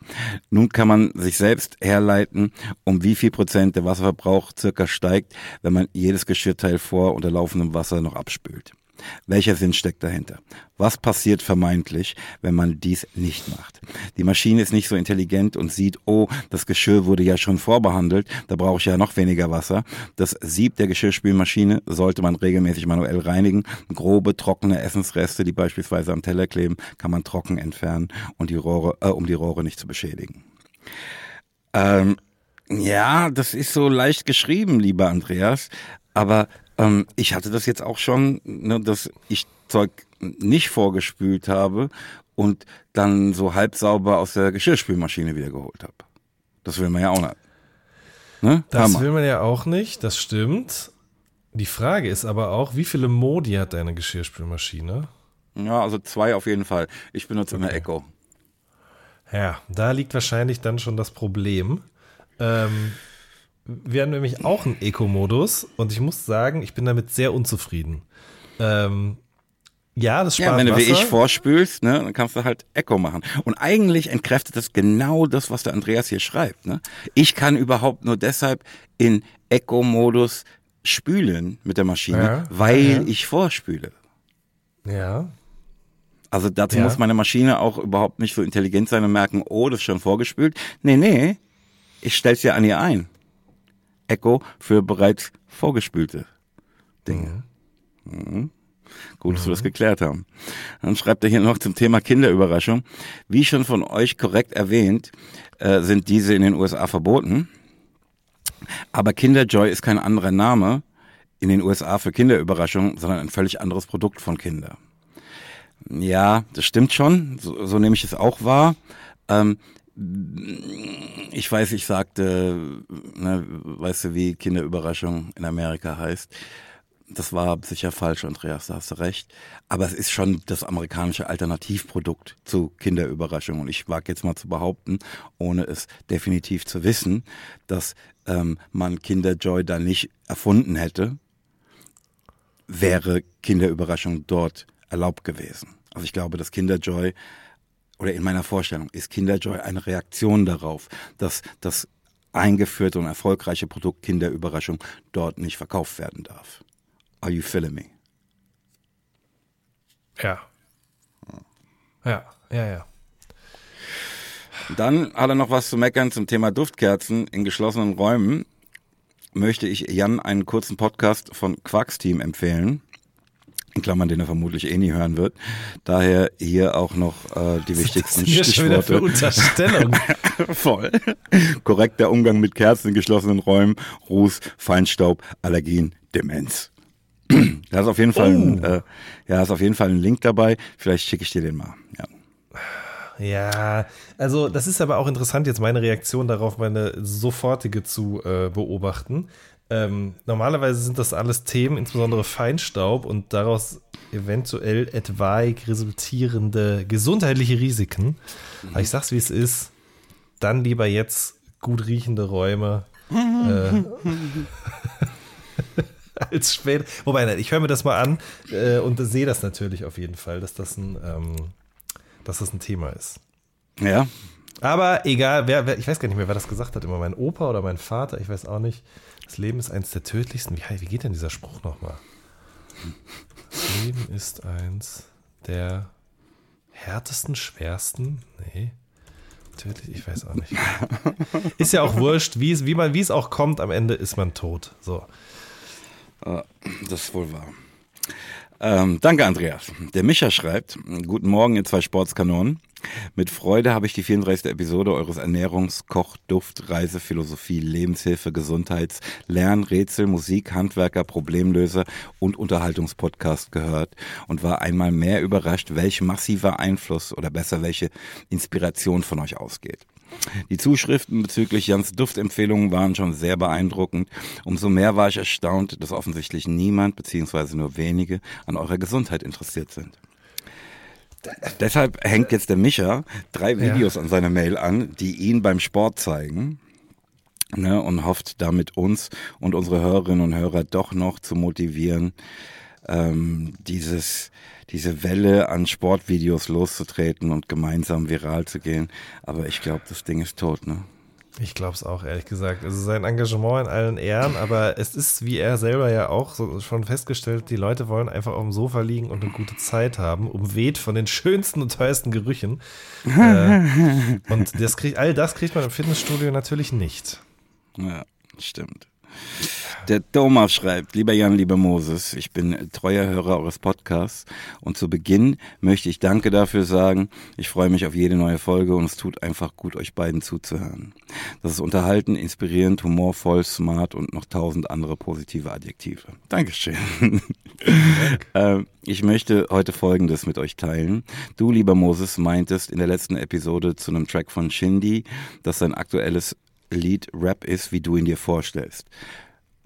Nun kann man sich selbst herleiten, um wie viel Prozent der Wasserverbrauch circa steigt, wenn man jedes Geschirrteil vor unter laufendem Wasser noch abspült. Welcher Sinn steckt dahinter? Was passiert vermeintlich, wenn man dies nicht macht? Die Maschine ist nicht so intelligent und sieht, oh, das Geschirr wurde ja schon vorbehandelt, da brauche ich ja noch weniger Wasser. Das Sieb der Geschirrspülmaschine sollte man regelmäßig manuell reinigen. Grobe, trockene Essensreste, die beispielsweise am Teller kleben, kann man trocken entfernen und die Rohre, äh, um die Rohre nicht zu beschädigen. Ähm, ja, das ist so leicht geschrieben, lieber Andreas, aber ähm, ich hatte das jetzt auch schon, ne, dass ich Zeug nicht vorgespült habe und dann so halb sauber aus der Geschirrspülmaschine wieder geholt habe. Das will man ja auch nicht. Ne? Das Hammer. will man ja auch nicht, das stimmt. Die Frage ist aber auch, wie viele Modi hat deine Geschirrspülmaschine? Ja, also zwei auf jeden Fall. Ich benutze okay. immer Echo. Ja, da liegt wahrscheinlich dann schon das Problem. Ähm, wir haben nämlich auch einen Eco-Modus und ich muss sagen, ich bin damit sehr unzufrieden. Ähm, ja, das spart ja, wenn du wie ich vorspülst, ne, dann kannst du halt Echo machen. Und eigentlich entkräftet das genau das, was der Andreas hier schreibt. Ne? Ich kann überhaupt nur deshalb in Echo-Modus spülen mit der Maschine, ja, weil ja. ich vorspüle. Ja. Also dazu ja. muss meine Maschine auch überhaupt nicht so intelligent sein und merken, oh, das ist schon vorgespült. Nee, nee, ich stell's ja an ihr ein. Echo für bereits vorgespülte Dinge. Mhm. Mhm. Gut, dass wir das mhm. geklärt haben. Dann schreibt er hier noch zum Thema Kinderüberraschung. Wie schon von euch korrekt erwähnt, äh, sind diese in den USA verboten. Aber Kinderjoy ist kein anderer Name in den USA für Kinderüberraschung, sondern ein völlig anderes Produkt von Kinder. Ja, das stimmt schon. So, so nehme ich es auch wahr. Ähm, ich weiß, ich sagte, ne, weißt du, wie Kinderüberraschung in Amerika heißt. Das war sicher falsch, Andreas, da hast du recht. Aber es ist schon das amerikanische Alternativprodukt zu Kinderüberraschung. Und ich wage jetzt mal zu behaupten, ohne es definitiv zu wissen, dass ähm, man Kinderjoy da nicht erfunden hätte, wäre Kinderüberraschung dort erlaubt gewesen. Also ich glaube, dass Kinderjoy oder in meiner Vorstellung ist Kinderjoy eine Reaktion darauf, dass das eingeführte und erfolgreiche Produkt Kinderüberraschung dort nicht verkauft werden darf. Are you feeling me? Ja. Ja, ja, ja. Dann hat er noch was zu meckern zum Thema Duftkerzen in geschlossenen Räumen. Möchte ich Jan einen kurzen Podcast von Quarks Team empfehlen in Klammern, den er vermutlich eh nie hören wird. Daher hier auch noch äh, die wichtigsten das hier Stichworte. Schon wieder Unterstellung. Voll. Korrekter Umgang mit Kerzen in geschlossenen Räumen, Ruß, Feinstaub, Allergien, Demenz. da ist auf jeden Fall, oh. ein, äh, ja, ist auf jeden Fall ein Link dabei. Vielleicht schicke ich dir den mal. Ja. Ja, also das ist aber auch interessant, jetzt meine Reaktion darauf, meine sofortige zu äh, beobachten. Ähm, normalerweise sind das alles Themen, insbesondere Feinstaub und daraus eventuell etwaig resultierende gesundheitliche Risiken. Mhm. Aber ich sag's wie es ist, dann lieber jetzt gut riechende Räume. äh, als später. Wobei, ich höre mir das mal an äh, und sehe das natürlich auf jeden Fall, dass das ein, ähm, dass das ein Thema ist. Ja. Aber egal, wer, wer, ich weiß gar nicht mehr, wer das gesagt hat, immer mein Opa oder mein Vater, ich weiß auch nicht. Das Leben ist eins der tödlichsten. Wie, wie geht denn dieser Spruch nochmal? Das Leben ist eins der härtesten, schwersten. Nee. Tödlich, ich weiß auch nicht. Ist ja auch wurscht, wie es, wie man, wie es auch kommt, am Ende ist man tot. So. Das ist wohl wahr. Ähm, danke, Andreas. Der Micha schreibt: Guten Morgen, ihr zwei Sportskanonen. Mit Freude habe ich die 34. Episode eures Ernährungs-, Koch-, Duft-, Reise-, Philosophie-, Lebenshilfe-, Gesundheits-, Lern-, Rätsel-, Musik-, Handwerker-, Problemlöser- und Unterhaltungspodcast gehört und war einmal mehr überrascht, welch massiver Einfluss oder besser welche Inspiration von euch ausgeht. Die Zuschriften bezüglich Jans Duftempfehlungen waren schon sehr beeindruckend. Umso mehr war ich erstaunt, dass offensichtlich niemand bzw. nur wenige an eurer Gesundheit interessiert sind. Deshalb hängt jetzt der Micha drei Videos ja. an seiner Mail an, die ihn beim Sport zeigen. Ne, und hofft damit uns und unsere Hörerinnen und Hörer doch noch zu motivieren, ähm, dieses, diese Welle an Sportvideos loszutreten und gemeinsam viral zu gehen. Aber ich glaube, das Ding ist tot, ne? Ich glaube es auch, ehrlich gesagt. Also sein Engagement in allen Ehren, aber es ist, wie er selber ja auch so schon festgestellt, die Leute wollen einfach auf dem Sofa liegen und eine gute Zeit haben, umweht von den schönsten und teuersten Gerüchen. äh, und das kriegt, all das kriegt man im Fitnessstudio natürlich nicht. Ja, stimmt. Der Thomas schreibt, lieber Jan, lieber Moses, ich bin treuer Hörer eures Podcasts und zu Beginn möchte ich Danke dafür sagen. Ich freue mich auf jede neue Folge und es tut einfach gut, euch beiden zuzuhören. Das ist unterhalten, inspirierend, humorvoll, smart und noch tausend andere positive Adjektive. Dankeschön. ähm, ich möchte heute Folgendes mit euch teilen. Du, lieber Moses, meintest in der letzten Episode zu einem Track von Shindy, dass sein aktuelles Lied Rap ist, wie du ihn dir vorstellst.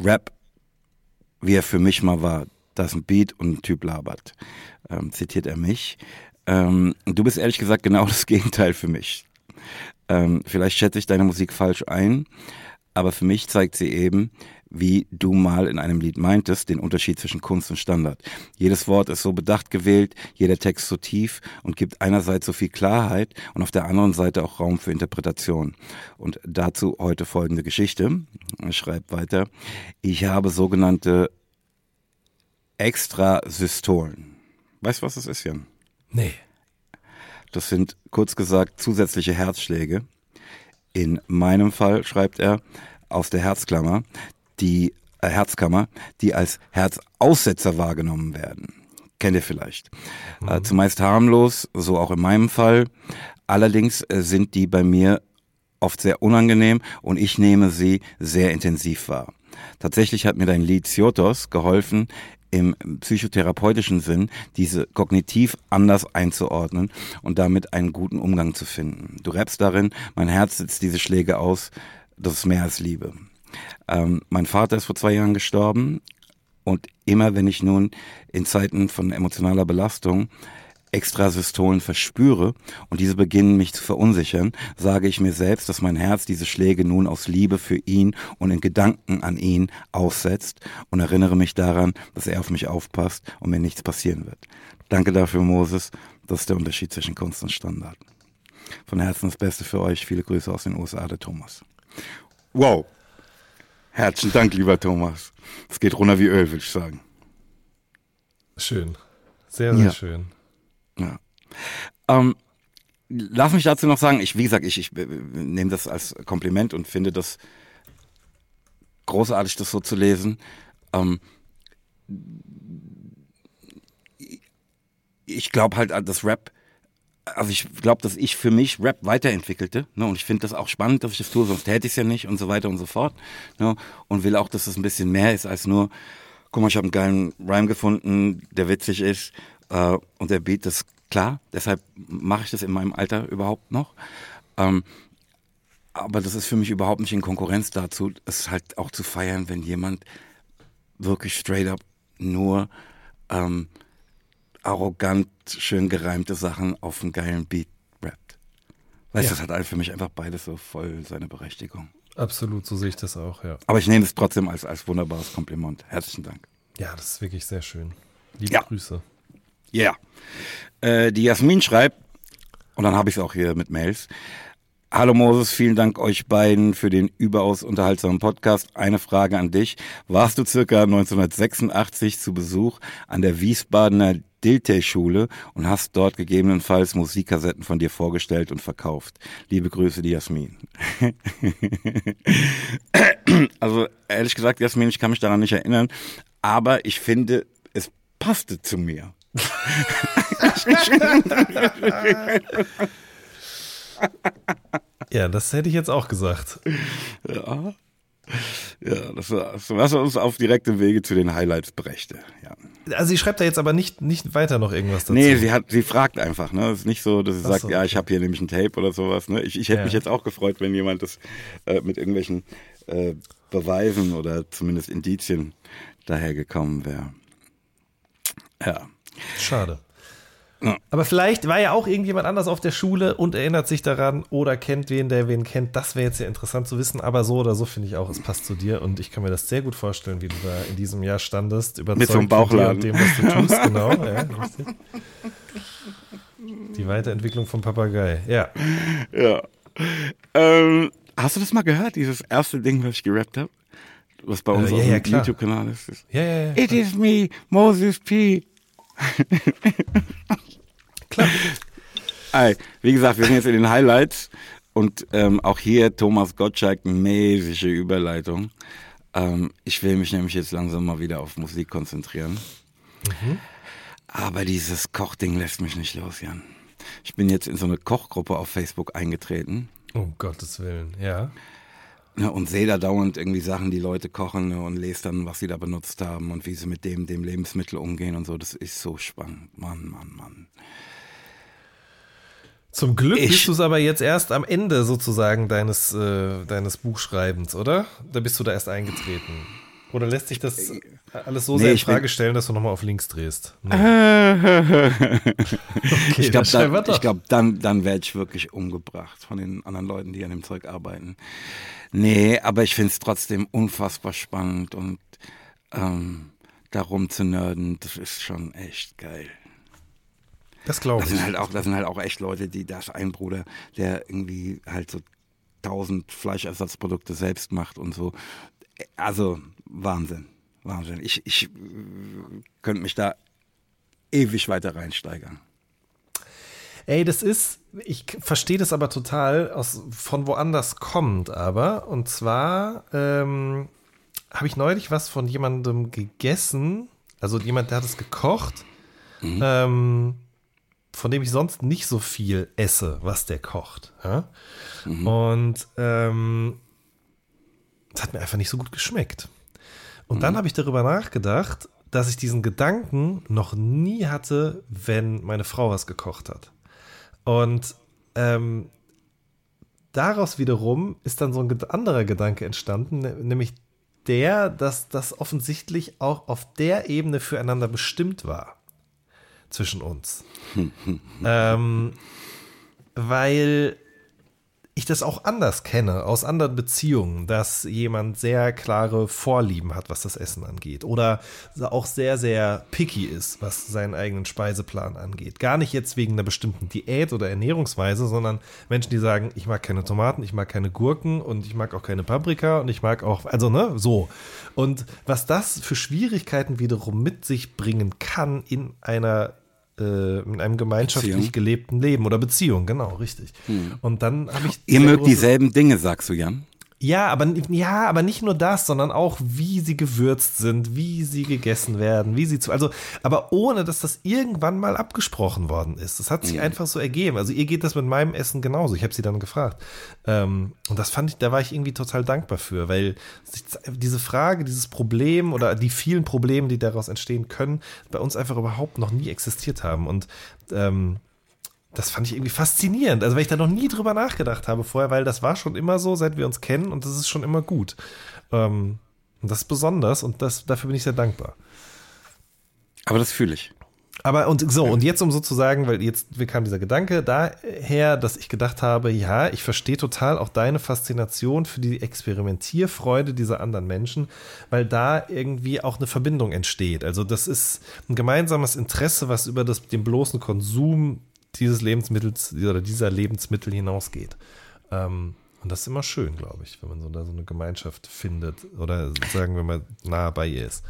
Rap, wie er für mich mal war, da ist ein Beat und ein Typ labert, ähm, zitiert er mich. Ähm, du bist ehrlich gesagt genau das Gegenteil für mich. Ähm, vielleicht schätze ich deine Musik falsch ein, aber für mich zeigt sie eben, wie du mal in einem Lied meintest, den Unterschied zwischen Kunst und Standard. Jedes Wort ist so bedacht gewählt, jeder Text so tief und gibt einerseits so viel Klarheit und auf der anderen Seite auch Raum für Interpretation. Und dazu heute folgende Geschichte. Er schreibt weiter. Ich habe sogenannte Extrasystolen. Weißt du, was das ist, Jan? Nee. Das sind kurz gesagt zusätzliche Herzschläge. In meinem Fall, schreibt er, aus der Herzklammer, die äh, Herzkammer, die als Herzaussetzer wahrgenommen werden. Kennt ihr vielleicht. Äh, mhm. Äh, zumeist harmlos, so auch in meinem Fall. Allerdings äh, sind die bei mir oft sehr unangenehm und ich nehme sie sehr intensiv wahr. Tatsächlich hat mir dein Lied Ciotos geholfen, im psychotherapeutischen Sinn, diese kognitiv anders einzuordnen und damit einen guten Umgang zu finden. Du rappst darin, mein Herz setzt diese Schläge aus, das ist mehr als Liebe. Ähm, mein Vater ist vor zwei Jahren gestorben und immer wenn ich nun in Zeiten von emotionaler Belastung Extrasystolen verspüre und diese beginnen mich zu verunsichern, sage ich mir selbst, dass mein Herz diese Schläge nun aus Liebe für ihn und in Gedanken an ihn aussetzt und erinnere mich daran, dass er auf mich aufpasst und mir nichts passieren wird. Danke dafür, Moses. Das ist der Unterschied zwischen Kunst und Standard. Von Herzen das Beste für euch. Viele Grüße aus den USA, der Thomas. Wow. Herzlichen Dank, lieber Thomas. Es geht runter wie Öl, würde ich sagen. Schön. Sehr, sehr ja. schön. Ja. Ähm, lass mich dazu noch sagen, ich, wie gesagt, ich, ich äh, nehme das als Kompliment und finde das großartig, das so zu lesen. Ähm, ich glaube halt, dass Rap also ich glaube, dass ich für mich Rap weiterentwickelte ne, und ich finde das auch spannend, dass ich das tue, sonst täte ich es ja nicht und so weiter und so fort ne, und will auch, dass das ein bisschen mehr ist als nur, guck mal, ich habe einen geilen Rhyme gefunden, der witzig ist äh, und der Beat ist klar, deshalb mache ich das in meinem Alter überhaupt noch. Ähm, aber das ist für mich überhaupt nicht in Konkurrenz dazu, es halt auch zu feiern, wenn jemand wirklich straight up nur ähm, arrogant, schön gereimte Sachen auf einen geilen Beat rappt. Weißt du, ja. das hat für mich einfach beides so voll seine Berechtigung. Absolut, so sehe ich das auch, ja. Aber ich nehme es trotzdem als, als wunderbares Kompliment. Herzlichen Dank. Ja, das ist wirklich sehr schön. Liebe ja. Grüße. Ja. Yeah. Äh, die Jasmin schreibt, und dann habe ich es auch hier mit Mails. Hallo Moses, vielen Dank euch beiden für den überaus unterhaltsamen Podcast. Eine Frage an dich. Warst du circa 1986 zu Besuch an der Wiesbadener Dilthey-Schule und hast dort gegebenenfalls Musikkassetten von dir vorgestellt und verkauft? Liebe Grüße, die Jasmin. also ehrlich gesagt, Jasmin, ich kann mich daran nicht erinnern, aber ich finde, es passte zu mir. ja, das hätte ich jetzt auch gesagt. Ja. Ja, das was uns auf direktem Wege zu den Highlights brächte. Ja. Also sie schreibt da jetzt aber nicht, nicht weiter noch irgendwas dazu. Nee, sie hat, sie fragt einfach, ne? Es ist nicht so, dass sie Ach sagt, so, ja, ich habe hier nämlich ein Tape oder sowas. Ne? Ich, ich hätte ja. mich jetzt auch gefreut, wenn jemand das äh, mit irgendwelchen äh, Beweisen oder zumindest Indizien dahergekommen wäre. Ja. Schade. Ja. Aber vielleicht war ja auch irgendjemand anders auf der Schule und erinnert sich daran oder kennt wen, der wen kennt. Das wäre jetzt ja interessant zu wissen. Aber so oder so finde ich auch, es passt zu dir und ich kann mir das sehr gut vorstellen, wie du da in diesem Jahr standest, überzeugt Mit so einem Bauchladen. dem, was du tust. genau, ja, Die Weiterentwicklung vom Papagei, ja. Ja. Ähm, Hast du das mal gehört, dieses erste Ding, was ich gerappt habe? Was bei uns Äh, auf ja, dem ja, klar. YouTube-Kanal ist. Ja, ja, ja. It is me, Moses P. Ey, wie gesagt, wir sind jetzt in den Highlights und ähm, auch hier Thomas Gottschalk, mäßige Überleitung. Ähm, ich will mich nämlich jetzt langsam mal wieder auf Musik konzentrieren. Aber dieses Kochding lässt mich nicht los, Jan. Ich bin jetzt in so eine Kochgruppe auf Facebook eingetreten Um Gottes Willen, ja. ne, und sehe da dauernd irgendwie Sachen, die Leute kochen ne, und lese dann, was sie da benutzt haben und wie sie mit dem, dem Lebensmittel umgehen und so. Das ist so spannend. Mann, Mann, Mann. Zum Glück Ich- bist du es aber jetzt erst am Ende sozusagen deines, äh, deines Buchschreibens, oder? Da bist du da erst eingetreten. Oder lässt sich das alles so Nee, sehr in Frage stellen, dass du nochmal auf links drehst? Nee. Okay, ich glaube, dann ich glaub, dann, dann werde ich wirklich umgebracht von den anderen Leuten, die an dem Zeug arbeiten. Nee, aber ich finde es trotzdem unfassbar spannend und ähm, darum zu nerden, das ist schon echt geil. Das glaube Das ich. sind halt auch, das sind halt auch echt Leute, die das ein Bruder, der irgendwie halt so tausend Fleischersatzprodukte selbst macht und so. Also Wahnsinn, Wahnsinn. Ich, ich äh, könnte mich da ewig weiter reinsteigern. Ey, das ist, ich verstehe das aber total, aus, von woanders kommt aber. Und zwar ähm, habe ich neulich was von jemandem gegessen, also jemand, der hat es gekocht, ähm, von dem ich sonst nicht so viel esse, was der kocht. Ja? Und ähm, es hat mir einfach nicht so gut geschmeckt. Und dann habe ich darüber nachgedacht, dass ich diesen Gedanken noch nie hatte, wenn meine Frau was gekocht hat. Und ähm, daraus wiederum ist dann so ein anderer Gedanke entstanden, ne- nämlich der, dass das offensichtlich auch auf der Ebene füreinander bestimmt war zwischen uns. ähm, weil ich das auch anders kenne, aus anderen Beziehungen, dass jemand sehr klare Vorlieben hat, was das Essen angeht. Oder auch sehr, sehr picky ist, was seinen eigenen Speiseplan angeht. Gar nicht jetzt wegen einer bestimmten Diät oder Ernährungsweise, sondern Menschen, die sagen, ich mag keine Tomaten, ich mag keine Gurken und ich mag auch keine Paprika und ich mag auch, also ne, so. Und was das für Schwierigkeiten wiederum mit sich bringen kann in einer äh, in einem gemeinschaftlich Beziehung. gelebten Leben oder Beziehung, genau, richtig. Und dann habe ich. Ihr mögt dieselben Dinge, sagst du, Jan? Ja, aber ja, aber nicht nur das, sondern auch wie sie gewürzt sind, wie sie gegessen werden, wie sie zu, also, aber ohne, dass das irgendwann mal abgesprochen worden ist. Das hat sich einfach so ergeben. Also ihr geht das mit meinem Essen genauso. Ich habe sie dann gefragt. Ähm, und das fand ich, da war ich irgendwie total dankbar für, weil sich diese Frage, dieses Problem oder die vielen Probleme, die daraus entstehen können, bei uns einfach überhaupt noch nie existiert haben. Und ähm, das fand ich irgendwie faszinierend. Also, weil ich da noch nie drüber nachgedacht habe vorher, weil das war schon immer so, seit wir uns kennen und das ist schon immer gut. Ähm, und das ist besonders und das, dafür bin ich sehr dankbar. Aber das fühle ich. Aber und so, und jetzt um sozusagen, weil jetzt mir kam dieser Gedanke daher, dass ich gedacht habe, ja, ich verstehe total auch deine Faszination für die Experimentierfreude dieser anderen Menschen, weil da irgendwie auch eine Verbindung entsteht. Also das ist ein gemeinsames Interesse, was über das, den bloßen Konsum dieses Lebensmittels oder dieser Lebensmittel hinausgeht. Ähm, und das ist immer schön, glaube ich, wenn man so da so eine Gemeinschaft findet oder sagen wir mal nah bei ihr ist.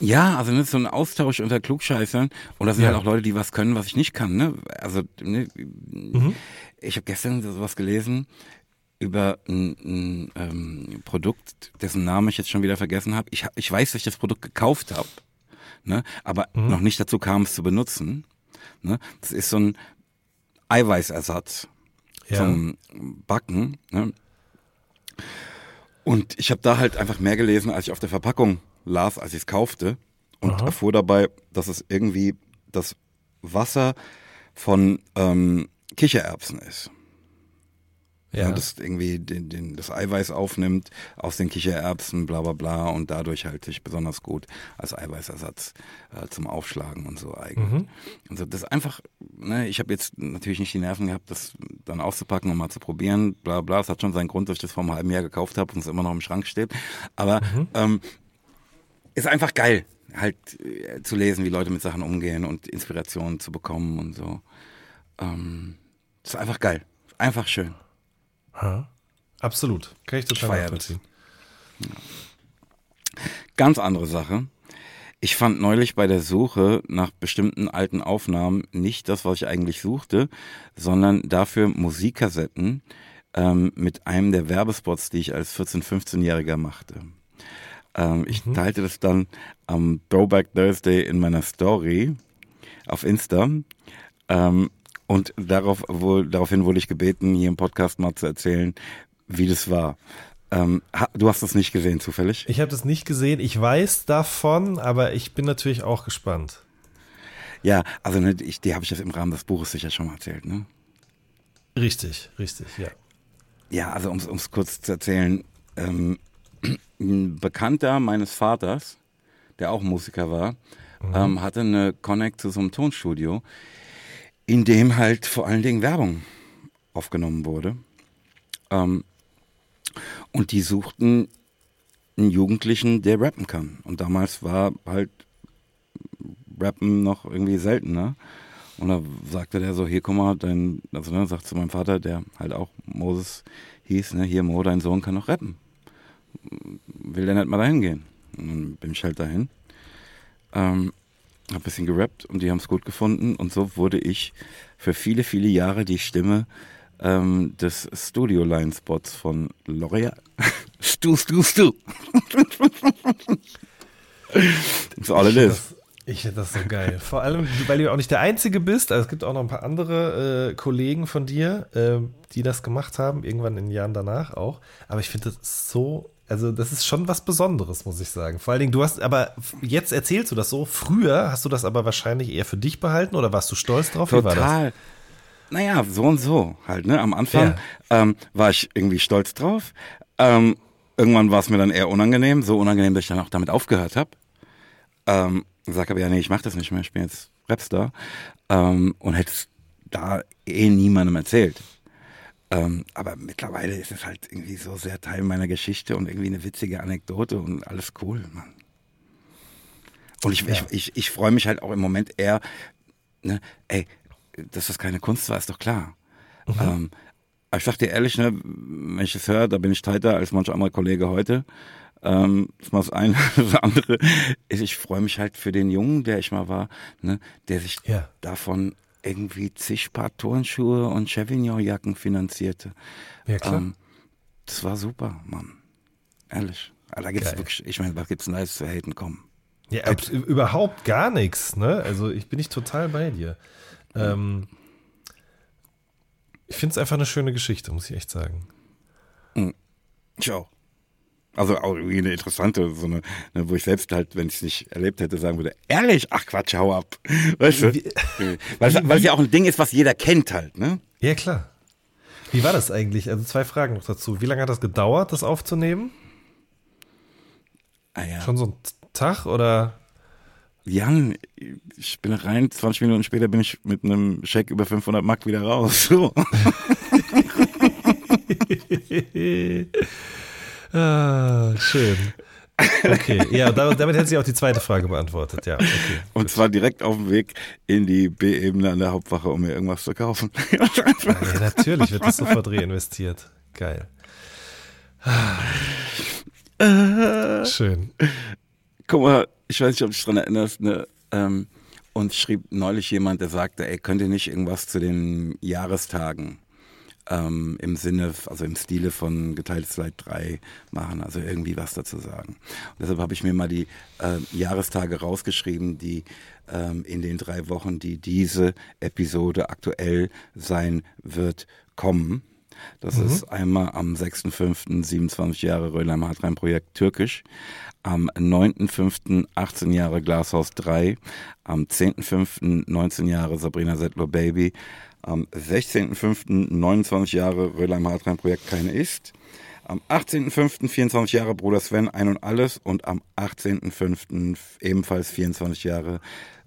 Ja, also das ist so ein Austausch unter Klugscheißern und das sind Ja. halt auch Leute, die was können, was ich nicht kann. Ne? Also ne, Mhm. ich habe gestern sowas gelesen über ein, ein ähm, Produkt, dessen Namen ich jetzt schon wieder vergessen habe. Ich, ich weiß, dass ich das Produkt gekauft habe, ne? aber Mhm. noch nicht dazu kam, es zu benutzen. Ne? Das ist so ein Eiweißersatz Ja. zum Backen. Ne? Und ich habe da halt einfach mehr gelesen, als ich auf der Verpackung las, als ich es kaufte. Und Aha. erfuhr dabei, dass es irgendwie das Wasser von ähm, Kichererbsen ist. Ja. Das irgendwie den, den, das Eiweiß aufnimmt aus den Kichererbsen, bla bla bla, und dadurch halt sich besonders gut als Eiweißersatz äh, zum Aufschlagen und so eignet. Mhm. Also das ist einfach, ne, ich habe jetzt natürlich nicht die Nerven gehabt, das dann auszupacken und mal zu probieren, bla bla. Es hat schon seinen Grund, dass ich das vor einem halben Jahr gekauft habe und es immer noch im Schrank steht. Aber Mhm. ähm, ist einfach geil, halt äh, zu lesen, wie Leute mit Sachen umgehen und Inspirationen zu bekommen und so. Ähm, ist einfach geil. Einfach schön. Ha. Absolut. Kann ich total Ich nachvollziehen. Ganz andere Sache. Ich fand neulich bei der Suche nach bestimmten alten Aufnahmen nicht das, was ich eigentlich suchte, sondern dafür Musikkassetten ähm, mit einem der Werbespots, die ich als 14-, 15-Jähriger machte. Ähm, ich teilte das dann am Throwback Thursday in meiner Story auf Insta. Ähm, und darauf, wohl, daraufhin wurde ich gebeten, hier im Podcast mal zu erzählen, wie das war. Ähm, du hast das nicht gesehen, zufällig? Ich habe das nicht gesehen. Ich weiß davon, aber ich bin natürlich auch gespannt. Ja, also ne, ich, die habe ich jetzt im Rahmen des Buches sicher schon mal erzählt, ne? Richtig, richtig, ja. Ja, also um es kurz zu erzählen, ähm, ein Bekannter meines Vaters, der auch Musiker war, ähm, hatte eine Connect zu so einem Tonstudio, in dem halt vor allen Dingen Werbung aufgenommen wurde. Ähm, und die suchten einen Jugendlichen, der rappen kann. Und damals war halt Rappen noch irgendwie seltener. Und da sagte der so, hier guck mal, dein, also ne, sagt zu meinem Vater, der halt auch Moses hieß, ne, hier Mo, dein Sohn kann noch rappen. Will der nicht mal dahin gehen? Und dann bin ich halt dahin. Ähm, hab ein bisschen gerappt und die haben es gut gefunden und so wurde ich für viele, viele Jahre die Stimme ähm, des Studio-Line-Spots von L'Oreal. Stu, Stu, Stu. That's all it is. Ich finde das so geil. Vor allem, weil du auch nicht der Einzige bist. Also es gibt auch noch ein paar andere äh, Kollegen von dir, äh, die das gemacht haben, irgendwann in den Jahren danach auch. Aber ich finde das so, also das ist schon was Besonderes, muss ich sagen. Vor allen Dingen, du hast, aber jetzt erzählst du das so. Früher hast du das aber wahrscheinlich eher für dich behalten oder warst du stolz drauf? Wie war das? Total. Naja, so und so halt, ne? Am Anfang ähm, war ich irgendwie stolz drauf. Ähm, irgendwann war es mir dann eher unangenehm, so unangenehm, dass ich dann auch damit aufgehört habe. Ähm, sag aber ja, nee, ich mach das nicht mehr, ich bin jetzt Rapstar. Ähm, und hätte es da eh niemandem erzählt. Ähm, aber mittlerweile ist es halt irgendwie so sehr Teil meiner Geschichte und irgendwie eine witzige Anekdote und alles cool, Mann. Und ich, Ja. ich, ich, ich freue mich halt auch im Moment eher, ne, ey, dass das keine Kunst war, ist doch klar. Ähm, aber ich sag dir ehrlich, ne, wenn ich es höre, da bin ich tighter als manch anderer Kollege heute. Ähm, das war das eine. Das andere ist, ich freue mich halt für den Jungen, der ich mal war, ne, der sich Ja. davon irgendwie zig Paar Turnschuhe und Chevignon-Jacken finanzierte. Ja, klar. Ähm, das war super, Mann. Ehrlich. Aber da gibt's Geil. wirklich, ich meine, was gibt's Neues zu haten? Komm. Ja, abs- überhaupt gar nichts, ne? Also ich bin nicht total bei dir. Ähm, ich finde es einfach eine schöne Geschichte, muss ich echt sagen. Ich auch. Also auch irgendwie eine interessante, so eine, ne, wo ich selbst halt, wenn ich es nicht erlebt hätte, sagen würde, ehrlich, ach Quatsch, hau ab. Weißt du? Weil weil es ja auch ein Ding ist, was jeder kennt halt, ne? Ja, klar. Wie war das eigentlich? Also zwei Fragen noch dazu. Wie lange hat das gedauert, das aufzunehmen? Ah ja. Schon so ein Tag oder? Jan, ich bin rein, 20 Minuten später bin ich mit einem Scheck über 500 Mark wieder raus. So. ah, schön. Okay, ja, damit, damit hätte sie auch die zweite Frage beantwortet. Ja, okay. Und zwar direkt auf dem Weg in die B-Ebene an der Hauptwache, um mir irgendwas zu kaufen. Ja, natürlich wird das sofort reinvestiert. Geil. Ah. Schön. Guck mal, ich weiß nicht, ob du dich dran erinnerst, ne? Ähm, uns schrieb neulich jemand, der sagte, ey, könnt ihr nicht irgendwas zu den Jahrestagen ähm, im Sinne, also im Stile von geteiltes Leid 3 machen, also irgendwie was dazu sagen. Und deshalb habe ich mir mal die äh, Jahrestage rausgeschrieben, die ähm, in den drei Wochen, die diese Episode aktuell sein wird, kommen. Das ist einmal am 6.5. 27 Jahre Röhlheim Hartrein Projekt Türkisch, am 9.5. 18 Jahre Glashaus 3, am 10.5. 19 Jahre Sabrina Settler Baby, am 16.5. 29 Jahre Röhlheim Hartrein Projekt Keine Ist, am 18.5. 24 Jahre Bruder Sven Ein und Alles und am 18.5. ebenfalls 24 Jahre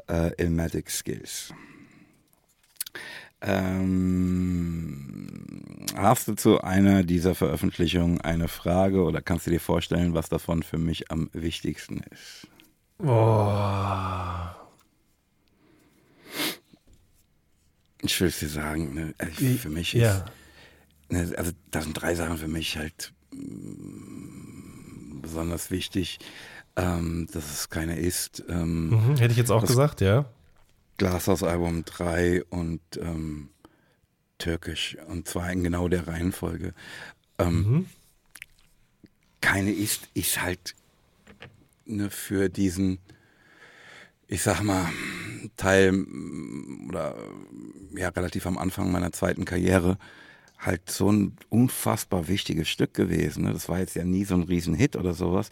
äh, Ilmatic Skills. Ähm, hast du zu einer dieser Veröffentlichungen eine Frage oder kannst du dir vorstellen, was davon für mich am wichtigsten ist? Boah. Ich will es dir sagen, ne? äh, für mich ist Ja. Ne, also das sind drei Sachen für mich halt mm, besonders wichtig, ähm, dass es keine ist. Ähm, Mhm, hätte ich jetzt auch gesagt, ja. Glashaus-Album 3 und ähm, Türkisch. Und zwar in genau der Reihenfolge. Ähm, Mhm. Keine ist, ist halt ne, für diesen, ich sag mal, Teil oder ja, relativ am Anfang meiner zweiten Karriere halt so ein unfassbar wichtiges Stück gewesen. Ne? Das war jetzt ja nie so ein Riesenhit oder sowas,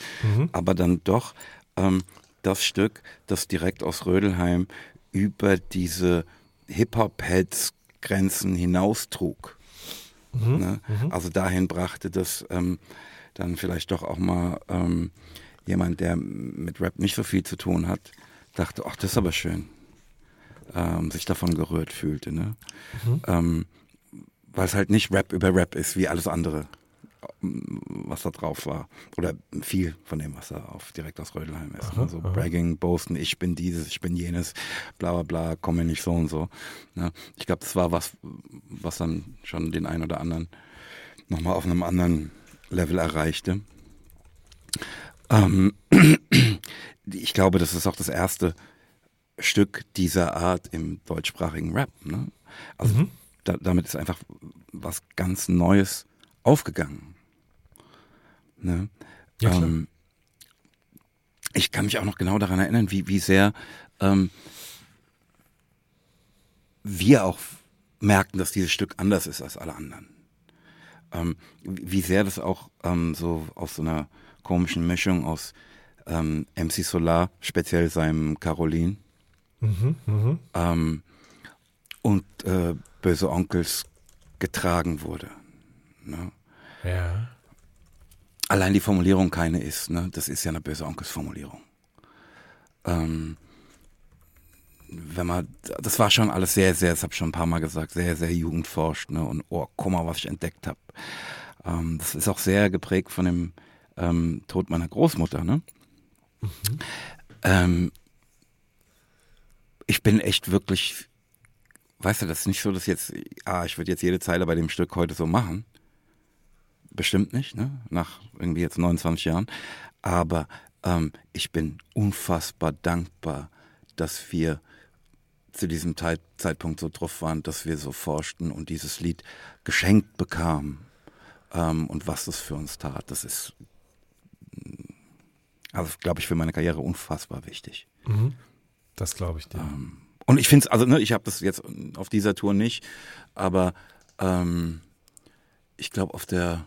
aber dann doch ähm, das Stück, das direkt aus Rödelheim über diese Hip-Hop-Heads-Grenzen hinaustrug. Ne? Also dahin brachte das ähm, dann vielleicht doch auch mal ähm, jemand, der mit Rap nicht so viel zu tun hat, dachte, ach, das ist aber schön. Ähm, sich davon gerührt fühlte. Ne? Ähm, weil es halt nicht Rap über Rap ist, wie alles andere, was da drauf war. Oder viel von dem, was da auf direkt aus Rödelheim ist. ne? So Bragging, Boasten, ich bin dieses, ich bin jenes, bla bla bla, komme nicht so und so. Ne? Ich glaube, das war was, was dann schon den einen oder anderen nochmal auf einem anderen Level erreichte. Ähm, ich glaube, das ist auch das erste Stück dieser Art im deutschsprachigen Rap. Ne? Also da, damit ist einfach was ganz Neues aufgegangen. Ne? Ja. Ähm, ich kann mich auch noch genau daran erinnern, wie, wie sehr ähm, wir auch merkten, dass dieses Stück anders ist als alle anderen. Ähm, wie sehr das auch ähm, so aus so einer komischen Mischung aus ähm, MC Solar, speziell seinem Caroline, ähm, und äh, Böse Onkels getragen wurde. Ne? Ja. Allein die Formulierung keine ist, ne? Das ist ja eine böse Onkels-Formulierung. Ähm, wenn man, das war schon alles sehr, sehr, das habe ich schon ein paar Mal gesagt, sehr, sehr jugendforscht, ne? Und oh, guck mal, was ich entdeckt habe. Ähm, das ist auch sehr geprägt von dem ähm, Tod meiner Großmutter, ne? Ähm, ich bin echt wirklich, weißt du, das ist nicht so, dass jetzt, ah, ich würde jetzt jede Zeile bei dem Stück heute so machen. Bestimmt nicht, ne? Nach irgendwie jetzt 29 Jahren. Aber ähm, ich bin unfassbar dankbar, dass wir zu diesem Zeit, Zeitpunkt so drauf waren, dass wir so forschten und dieses Lied geschenkt bekamen. Ähm, und was das für uns tat, das ist, also glaube ich, für meine Karriere unfassbar wichtig. Das glaube ich dir. Ähm, und ich finde es, also ne, ich habe das jetzt auf dieser Tour nicht, aber ähm, ich glaube auf der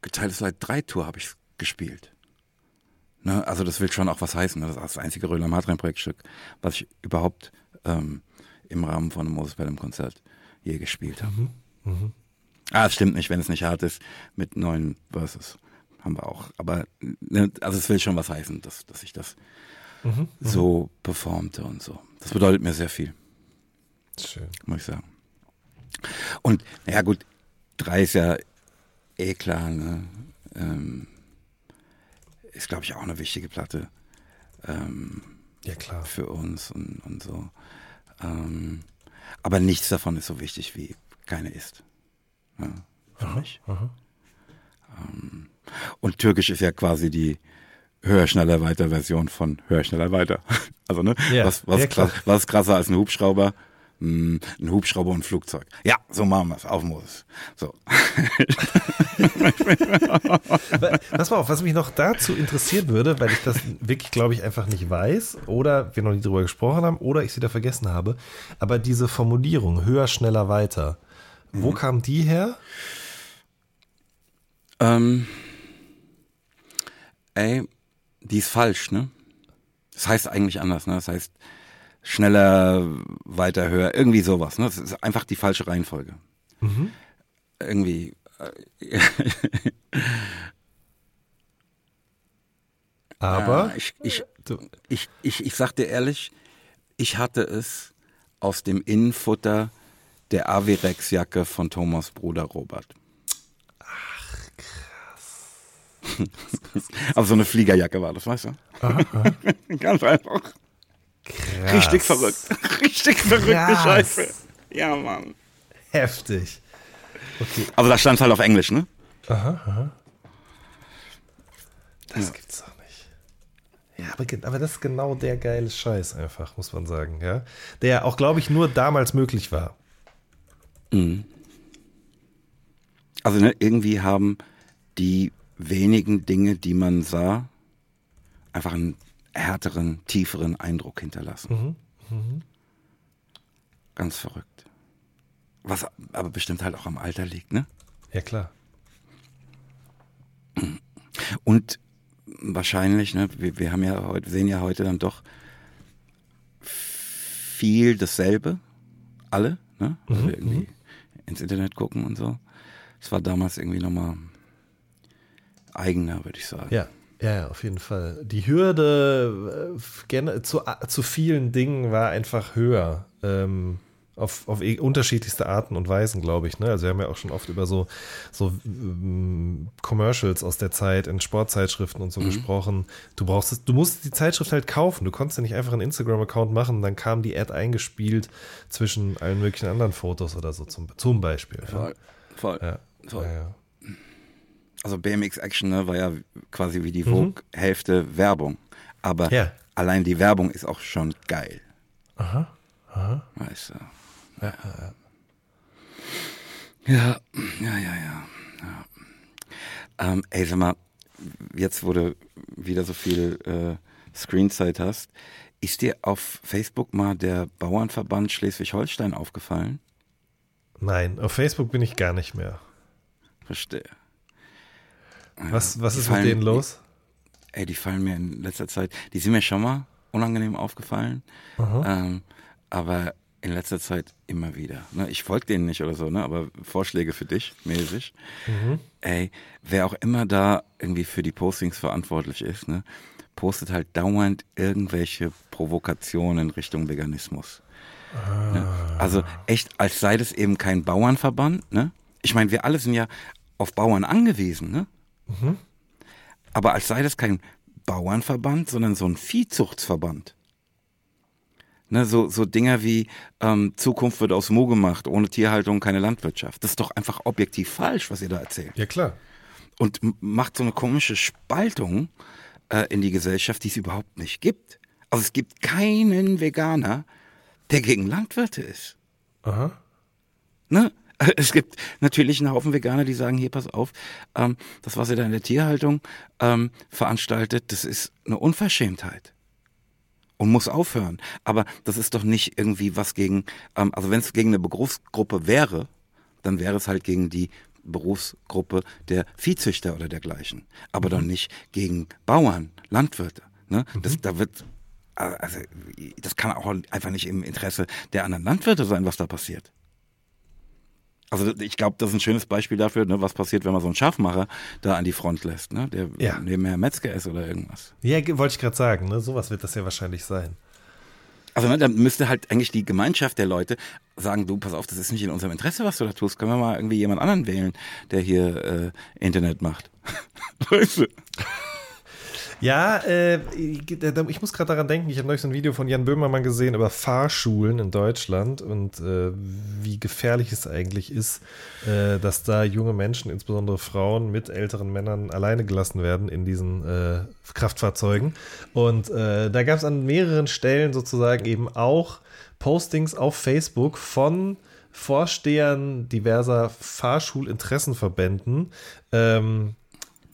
Geteiltes Leid 3 Tour habe ich gespielt. Ne, also das will schon auch was heißen. ne? Das ist das einzige Röhler Matrein Projektstück, was ich überhaupt ähm, im Rahmen von einem Moses Pelham Konzert je gespielt habe. Ah, es stimmt nicht, wenn es nicht hart ist, mit neuen Verses haben wir auch. Aber ne, also es will schon was heißen, dass, dass ich das so performte und so. Das bedeutet mir sehr viel, Schön. muss ich sagen. Und naja gut, drei ist ja eh klar, ne? ähm, ist glaube ich auch eine wichtige Platte ähm, Ja, klar. für uns und, und so. Ähm, aber nichts davon ist so wichtig wie keine ist. Ja, für mich. Ähm, und Türkisch ist ja quasi die höher, schneller, weiter Version von höher, schneller, weiter. Also, ne? Ja, was, was, krass, was ist krasser als ein Hubschrauber? Hm, ein Hubschrauber und ein Flugzeug. Ja, so machen wir es. Auf Moses. So. Pass mal auf, was mich noch dazu interessieren würde, weil ich das wirklich, glaube ich, einfach nicht weiß oder wir noch nie drüber gesprochen haben oder ich sie da vergessen habe, aber diese Formulierung höher, schneller, weiter, wo kam die her? Ähm, ey, die ist falsch, ne? Das heißt eigentlich anders, ne? Das heißt schneller, weiter, höher, irgendwie sowas, ne? Das ist einfach die falsche Reihenfolge. Irgendwie. Äh, Aber ja, ich, ich, ich, ich, ich sag dir ehrlich, ich hatte es aus dem Innenfutter der Avirex-Jacke von Thomas Bruder Robert. Ach, krass. Aber so eine Fliegerjacke war das, weißt du? Ganz einfach. krass. Richtig verrückt. Richtig verrückte Krass. Scheiße. Ja, Mann. Heftig. Okay. Aber da stand halt auf Englisch, ne? Aha, aha. Das ja. gibt's doch nicht. Ja, aber, aber das ist genau der geile Scheiß einfach, muss man sagen, ja. Der auch, glaube ich, nur damals möglich war. Mhm. Also ne, irgendwie haben die wenigen Dinge, die man sah, einfach einen härteren, tieferen Eindruck hinterlassen. Mhm. Mhm. Ganz verrückt. Was aber bestimmt halt auch am Alter liegt, ne? Ja, klar. Und wahrscheinlich, ne, wir, wir haben ja heute, sehen ja heute dann doch viel dasselbe, alle, ne? Also mhm. irgendwie mhm. ins Internet gucken und so. Es war damals irgendwie nochmal eigener, würde ich sagen. Ja. Ja, auf jeden Fall. Die Hürde äh, zu, zu vielen Dingen war einfach höher. Ähm, auf, auf e, unterschiedlichste Arten und Weisen, glaube ich. Ne? Also wir haben ja auch schon oft über so, so ähm, Commercials aus der Zeit in Sportzeitschriften und so mhm. gesprochen. Du brauchst es, du musst die Zeitschrift halt kaufen. Du konntest ja nicht einfach einen Instagram-Account machen, dann kam die Ad eingespielt zwischen allen möglichen anderen Fotos oder so zum, zum Beispiel. Voll, ja. voll. Ja. voll. Ja, also BMX Action ne, war ja quasi wie die mhm. Vogue-Hälfte mhm. Werbung. Aber allein die Werbung ist auch schon geil. Aha. Aha. Weißt du. Ja, ja, ja, ja. ja. ja. Ähm, ey, sag mal, jetzt wo du wieder so viel äh, Screenzeit hast, ist dir auf Facebook mal der Bauernverband Schleswig-Holstein aufgefallen? Nein, auf Facebook bin ich gar nicht mehr. Verstehe. Was, was ist fallen, mit denen los? Ey, die fallen mir in letzter Zeit, die sind mir schon mal unangenehm aufgefallen. Ähm, aber in letzter Zeit immer wieder. Ne? Ich folge denen nicht oder so, ne? aber Vorschläge für dich mäßig. Mhm. Ey, wer auch immer da irgendwie für die Postings verantwortlich ist, ne? postet halt dauernd irgendwelche Provokationen in Richtung Veganismus. Ah. Ne? Also echt, als sei das eben kein Bauernverband. Ne? Ich meine, wir alle sind ja auf Bauern angewiesen. Ne? Mhm. Aber als sei das kein Bauernverband, sondern so ein Viehzuchtverband. Ne, so, so Dinger wie ähm, Zukunft wird aus Mo gemacht, ohne Tierhaltung keine Landwirtschaft. Das ist doch einfach objektiv falsch, was ihr da erzählt. Ja, klar. Und macht so eine komische Spaltung äh, in die Gesellschaft, die es überhaupt nicht gibt. Also es gibt keinen Veganer, der gegen Landwirte ist. Aha. Ne? Es gibt natürlich einen Haufen Veganer, die sagen, hier, pass auf, ähm, das, was ihr da in der Tierhaltung ähm, veranstaltet, das ist eine Unverschämtheit und muss aufhören. Aber das ist doch nicht irgendwie was gegen, ähm, also wenn es gegen eine Berufsgruppe wäre, dann wäre es halt gegen die Berufsgruppe der Viehzüchter oder dergleichen. Aber mhm. doch nicht gegen Bauern, Landwirte. Ne? Mhm. Das, da wird, also, das kann auch einfach nicht im Interesse der anderen Landwirte sein, was da passiert. Also ich glaube, das ist ein schönes Beispiel dafür, ne, was passiert, wenn man so einen Schafmacher da an die Front lässt, ne, der ja. nebenher Metzger ist oder irgendwas. Ja, wollte ich gerade sagen, ne, sowas wird das ja wahrscheinlich sein. Also ne, dann müsste halt eigentlich die Gemeinschaft der Leute sagen, du, pass auf, das ist nicht in unserem Interesse, was du da tust. Können wir mal irgendwie jemand anderen wählen, der hier äh, Internet macht. weißt du? Ja, äh, ich muss gerade daran denken, ich habe neulich so ein Video von Jan Böhmermann gesehen über Fahrschulen in Deutschland und äh, wie gefährlich es eigentlich ist, äh, dass da junge Menschen, insbesondere Frauen mit älteren Männern alleine gelassen werden in diesen äh, Kraftfahrzeugen. Und äh, da gab es an mehreren Stellen sozusagen eben auch Postings auf Facebook von Vorstehern diverser Fahrschulinteressenverbänden, ähm,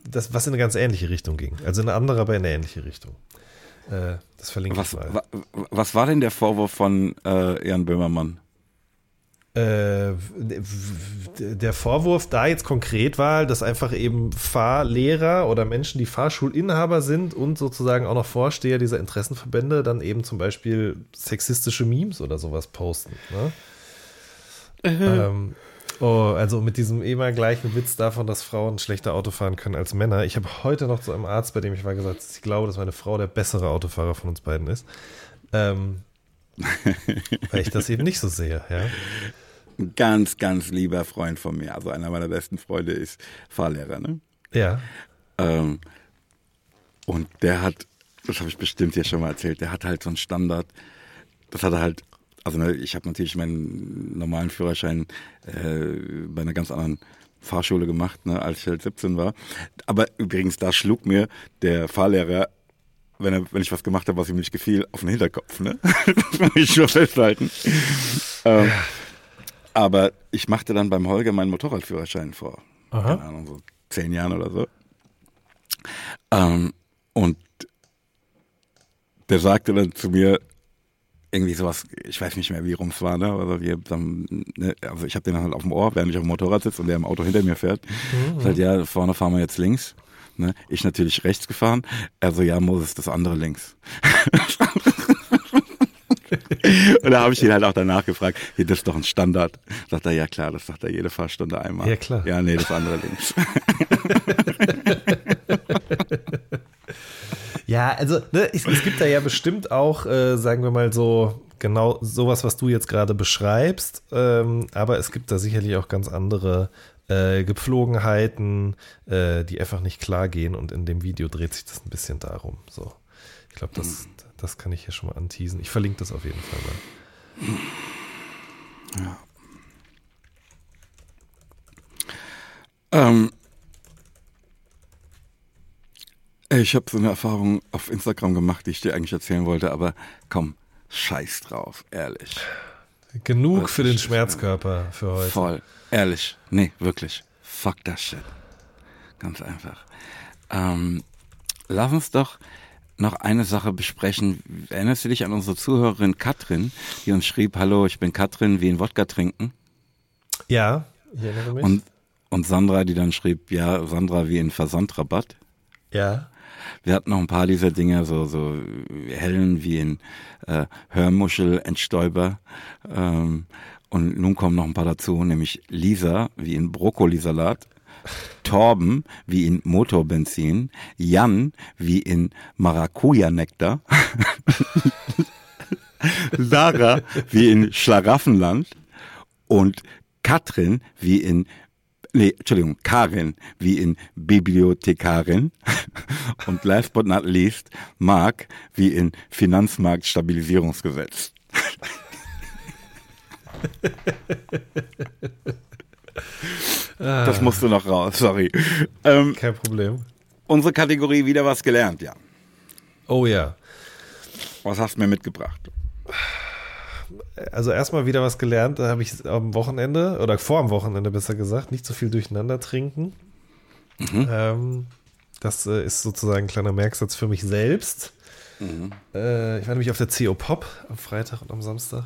das, was in eine ganz ähnliche Richtung ging. Also in eine andere, aber in eine ähnliche Richtung. Äh, das verlinke was, ich mal. Wa, was war denn der Vorwurf von äh, Jan Böhmermann? Äh, der Vorwurf da jetzt konkret war, dass einfach eben Fahrlehrer oder Menschen, die Fahrschulinhaber sind und sozusagen auch noch Vorsteher dieser Interessenverbände, dann eben zum Beispiel sexistische Memes oder sowas posten. Ne? Ähm, Oh, also mit diesem immer gleichen Witz davon, dass Frauen schlechter Auto fahren können als Männer. Ich habe heute noch zu einem Arzt, bei dem ich war, gesagt, ich glaube, dass meine Frau der bessere Autofahrer von uns beiden ist. Ähm, weil ich das eben nicht so sehe, ja. Ein ganz, ganz lieber Freund von mir, also einer meiner besten Freunde ist Fahrlehrer, ne? Ja. Ähm, und der hat, das habe ich bestimmt hier schon mal erzählt, der hat halt so einen Standard, das hat er halt also ne, ich habe natürlich meinen normalen Führerschein äh, bei einer ganz anderen Fahrschule gemacht, ne, als ich halt 17 war. Aber übrigens, da schlug mir der Fahrlehrer, wenn, er, wenn ich was gemacht habe, was ihm nicht gefiel, auf den Hinterkopf. Ne? das muss ich schon festhalten. Ähm, aber ich machte dann beim Holger meinen Motorradführerschein vor, Aha. keine Ahnung, so zehn Jahren oder so. Ähm, und der sagte dann zu mir, irgendwie sowas, ich weiß nicht mehr, wie rum es war, ne? Also, wir dann, ne? also ich habe den halt auf dem Ohr, während ich auf dem Motorrad sitze und der im Auto hinter mir fährt. Mhm. Sagt, ja, vorne fahren wir jetzt links. Ne? Ich natürlich rechts gefahren. Also ja, Moses, das andere links. und da habe ich ihn halt auch danach gefragt, hier, das ist doch ein Standard. Sagt er, ja klar, das sagt er jede Fahrstunde einmal. Ja, klar. Ja, nee, das andere links. Ja, also ne, es, es, gibt da ja bestimmt auch, äh, sagen wir mal so, genau sowas, was du jetzt gerade beschreibst. Ähm, aber es gibt da sicherlich auch ganz andere äh, Gepflogenheiten, äh, die einfach nicht klar gehen. Und in dem Video dreht sich das ein bisschen darum. So, ich glaube, das, das kann ich hier schon mal anteasen. Ich verlinke das auf jeden Fall mal. Ja. Ähm, Ich habe so eine Erfahrung auf Instagram gemacht, die ich dir eigentlich erzählen wollte, aber komm, scheiß drauf, ehrlich. Genug für den Schmerzkörper für heute. Voll, ehrlich. Nee, wirklich. Fuck that shit. Ganz einfach. Ähm, lass uns doch noch eine Sache besprechen. Erinnerst du dich an unsere Zuhörerin Katrin, die uns schrieb, hallo, ich bin Katrin, wie in Wodka trinken? Ja, ich erinnere mich. Und, und Sandra, die dann schrieb, ja, Sandra wie in Versandrabatt. Ja. Wir hatten noch ein paar dieser Dinge, so, so Hellen wie in äh, Hörmuschel, Entstäuber. Ähm, und nun kommen noch ein paar dazu, nämlich Lisa wie in Brokkolisalat. Torben wie in Motorbenzin, Jan wie in Maracuja-Nektar, Sarah wie in Schlaraffenland und Katrin wie in nee, Entschuldigung, Karin, wie in Bibliothekarin. Und last but not least, Mark, wie in Finanzmarktstabilisierungsgesetz. Das musst du noch raus, sorry. Ähm, Kein Problem. Unsere Kategorie wieder was gelernt, ja. Oh ja. Was hast du mir mitgebracht? Also erstmal wieder was gelernt, da habe ich am Wochenende oder vor am Wochenende besser gesagt, nicht so viel durcheinander trinken. Mhm. Ähm, das äh, ist sozusagen ein kleiner Merksatz für mich selbst. Mhm. Äh, ich war nämlich auf der CO Pop am Freitag und am Samstag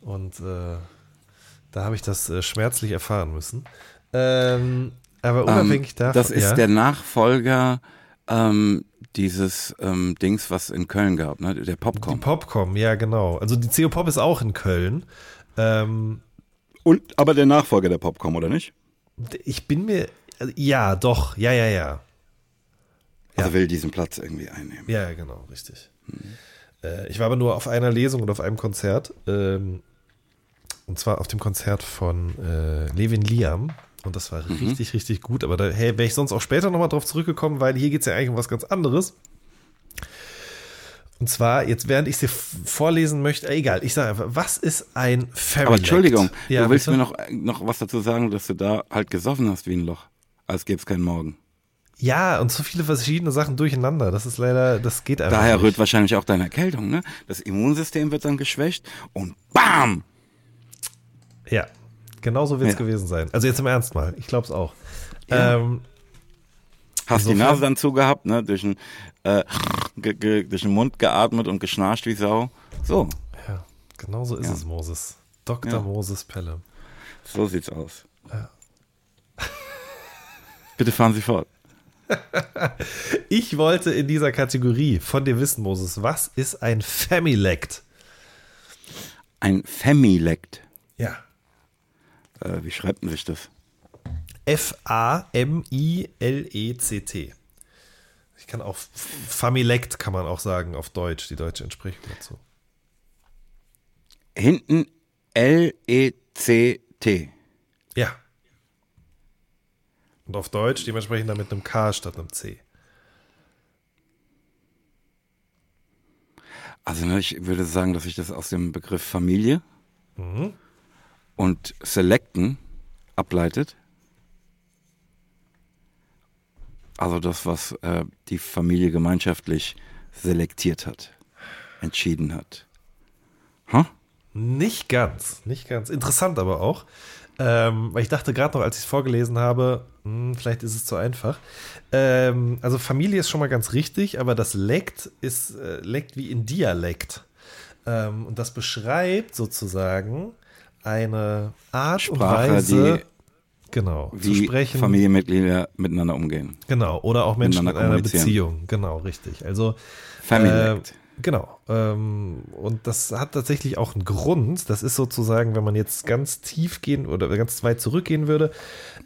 und äh, da habe ich das äh, schmerzlich erfahren müssen. Ähm, aber ähm, unabhängig um, davon. Das ist ja. der Nachfolger ähm, dieses ähm, Dings, was in Köln gab, ne? Der Popcom. Die Popcom, ja, genau. Also die CO Pop ist auch in Köln. Ähm, Und aber der Nachfolger der Popcom, oder nicht? Ich bin mir. Ja, doch, ja, ja, ja. Also will diesen Platz irgendwie einnehmen. Ja, genau, richtig. Hm. Äh, ich war aber nur auf einer Lesung und auf einem Konzert. Ähm, und zwar auf dem Konzert von äh, Levin Liam. Und das war mhm. richtig, richtig gut. Aber da hey, wäre ich sonst auch später nochmal drauf zurückgekommen, weil hier geht es ja eigentlich um was ganz anderes. Und zwar, jetzt während ich sie vorlesen möchte, egal, ich sage einfach, was ist ein Family Aber Entschuldigung, ja, du willst bitte? mir noch, noch was dazu sagen, dass du da halt gesoffen hast wie ein Loch, als gäbe es keinen Morgen. Ja, und so viele verschiedene Sachen durcheinander. Das ist leider, das geht einfach. Daher nicht. rührt wahrscheinlich auch deine Erkältung, ne? Das Immunsystem wird dann geschwächt und BAM! Ja, Genauso wird es ja. gewesen sein. Also jetzt im Ernst mal. Ich glaube es auch. Ja. Ähm, Hast die Nase dann zugehabt, ne? Durch den, äh, durch den Mund geatmet und geschnarcht wie Sau. So. Ja, genau so ist ja. es, Moses. Dr. Moses Pelle. So sieht's aus. Ja. Bitte fahren Sie fort. ich wollte in dieser Kategorie von dir wissen, Moses, was ist ein Familect? Ein Familect? Äh, wie schreibt man sich das? F-A-M-I-L-E-C-T. Ich kann auch Familekt kann man auch sagen auf Deutsch, die deutsche Entsprechung dazu. Hinten L-E-C-T. Ja. Und auf Deutsch dementsprechend dann mit einem K statt einem C. Also ne, ich würde sagen, dass ich das aus dem Begriff Familie und selecten ableitet. Also das, was äh, die Familie gemeinschaftlich selektiert hat, entschieden hat. Huh? Nicht ganz, nicht ganz. Interessant aber auch. Ähm, weil ich dachte gerade noch, als ich es vorgelesen habe, hm, vielleicht ist es zu einfach. Ähm, also Familie ist schon mal ganz richtig, aber das Lekt ist äh, Lekt wie in Dialekt. Ähm, und das beschreibt sozusagen eine Art Sprache, und Weise, genau, zu wie sprechen. Familienmitglieder miteinander umgehen. Genau, oder auch Menschen mit Miteinander einer. Beziehung. Genau, richtig. Also Family äh. Genau. Ähm, und das hat tatsächlich auch einen Grund. Das ist sozusagen, wenn man jetzt ganz tief gehen oder ganz weit zurückgehen würde,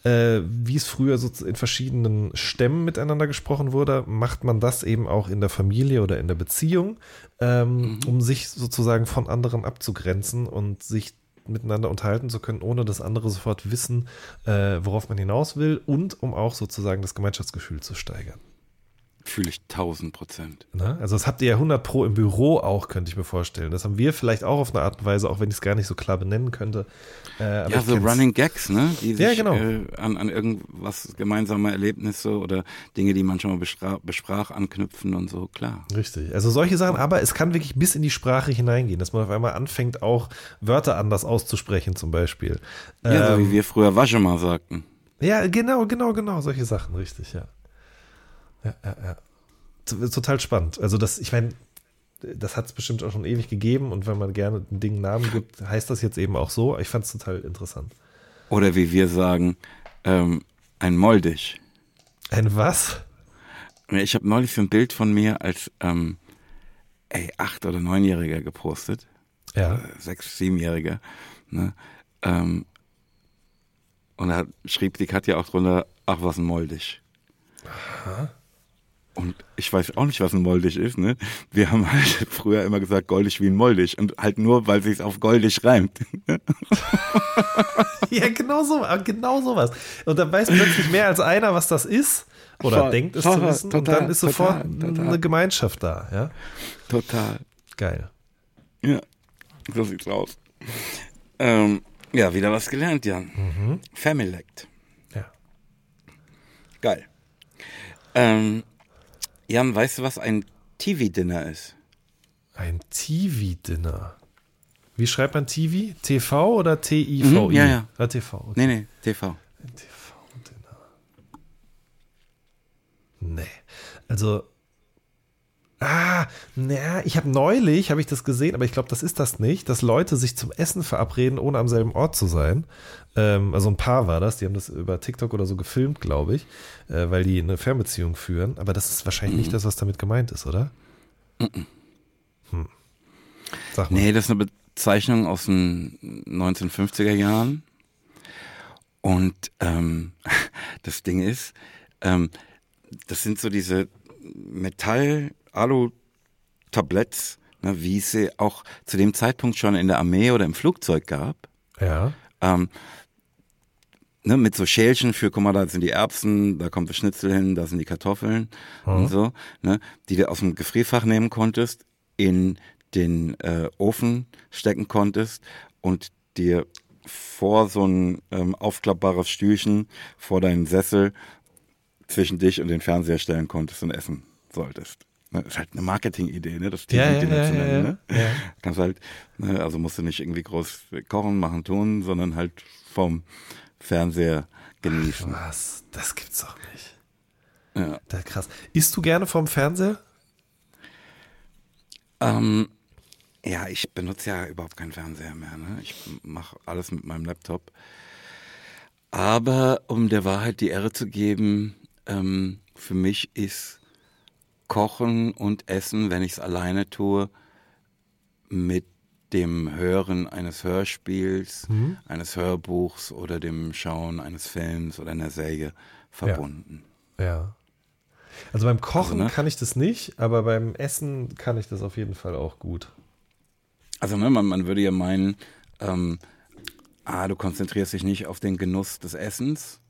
äh, wie es früher so in verschiedenen Stämmen miteinander gesprochen wurde, macht man das eben auch in der Familie oder in der Beziehung, ähm, um sich sozusagen von anderen abzugrenzen und sich miteinander unterhalten zu können, ohne dass andere sofort wissen, äh, worauf man hinaus will und um auch sozusagen das Gemeinschaftsgefühl zu steigern. Fühle ich tausend Prozent. Ne? Also das habt ihr ja 100 pro im Büro auch, könnte ich mir vorstellen. Das haben wir vielleicht auch auf eine Art und Weise, auch wenn ich es gar nicht so klar benennen könnte. Äh, Ja, so. Running Gags, ne? Die sich Ja, genau. äh, an, an irgendwas gemeinsame Erlebnisse oder Dinge, die man schon mal besprach, besprach anknüpfen und so, klar. Richtig. Also solche Sachen, aber es kann wirklich bis in die Sprache hineingehen, dass man auf einmal anfängt, auch Wörter anders auszusprechen, zum Beispiel. Ja, so Ähm, wie wir früher Waschema sagten. Ja, genau, genau, genau, solche Sachen, richtig, ja. Ja, ja, ja. Total spannend. Also das, ich meine, das hat es bestimmt auch schon ewig gegeben und wenn man gerne ein Ding einen Namen gibt, heißt das jetzt eben auch so. Ich fand es total interessant. Oder wie wir sagen, ähm, ein Moldig. Ein was? Ich habe neulich so ein Bild von mir als ähm, ey, acht- oder neunjähriger gepostet. Ja. Äh, sechs-, siebenjähriger. Ne? Ähm, und da schrieb die Katja auch drunter, ach, was ein Moldig. Und ich weiß auch nicht, was ein Moldig ist. Ne? Wir haben halt früher immer gesagt, goldig wie ein Moldig. Und halt nur, weil sich's auf goldig reimt. Ja, genau so, genau sowas. Und dann weiß plötzlich mehr als einer, was das ist oder Voll, denkt es voll, zu wissen und total, dann ist sofort total, total. eine Gemeinschaft da, ja. Total. Geil. Ja, so sieht's aus. Ähm, ja, wieder was gelernt, Jan. Familect. Ja. Geil. Ähm, Jan, weißt du, was ein TV-Dinner ist? Ein TV-Dinner. Wie schreibt man TV? TV oder T-I-V-I? Mhm, ja, ja. Ah, TV. Okay. Nee, nee, TV. Ein TV-Dinner. Nee. Also. Ah, naja, ich habe neulich, habe ich das gesehen, aber ich glaube, das ist das nicht, dass Leute sich zum Essen verabreden, ohne am selben Ort zu sein. Ähm, also ein Paar war das, die haben das über TikTok oder so gefilmt, glaube ich, äh, weil die eine Fernbeziehung führen. Aber das ist wahrscheinlich nicht das, was damit gemeint ist, oder? Hm. Sag mal. Nee, das ist eine Bezeichnung aus den 1950er Jahren. Und ähm, das Ding ist, ähm, das sind so diese Metall-Alu-Tabletts, ne, wie es sie auch zu dem Zeitpunkt schon in der Armee oder im Flugzeug gab. Ja. Ähm, ne, mit so Schälchen für, guck mal, da sind die Erbsen, da kommt das Schnitzel hin, da sind die Kartoffeln und so, ne, die du aus dem Gefrierfach nehmen konntest, in den äh, Ofen stecken konntest und dir vor so ein ähm, aufklappbares Stühlchen vor deinen Sessel zwischen dich und den Fernseher stellen konntest und essen solltest. Ne, ist halt eine Marketingidee, ne? Das Ja, ja, TV-Dinner ja, zu ja, nennen, ja. ne? Ja. Kannst halt, ne, also musst du nicht irgendwie groß kochen, machen, tun, sondern halt vom Fernseher genießen. Was? Das gibt's doch nicht. Ja. Ist krass. Isst du gerne vom Fernseher? Ähm, ja, ich benutze ja überhaupt keinen Fernseher mehr. Ne? Ich mache alles mit meinem Laptop. Aber um der Wahrheit die Ehre zu geben, ähm, für mich ist Kochen und Essen, wenn ich es alleine tue, mit dem Hören eines Hörspiels, eines Hörbuchs oder dem Schauen eines Films oder einer Serie verbunden. Ja. Also beim Kochen Also, ne? kann ich das nicht, aber beim Essen kann ich das auf jeden Fall auch gut. Also ne, man, man würde ja meinen, ähm, ah, du konzentrierst dich nicht auf den Genuss des Essens,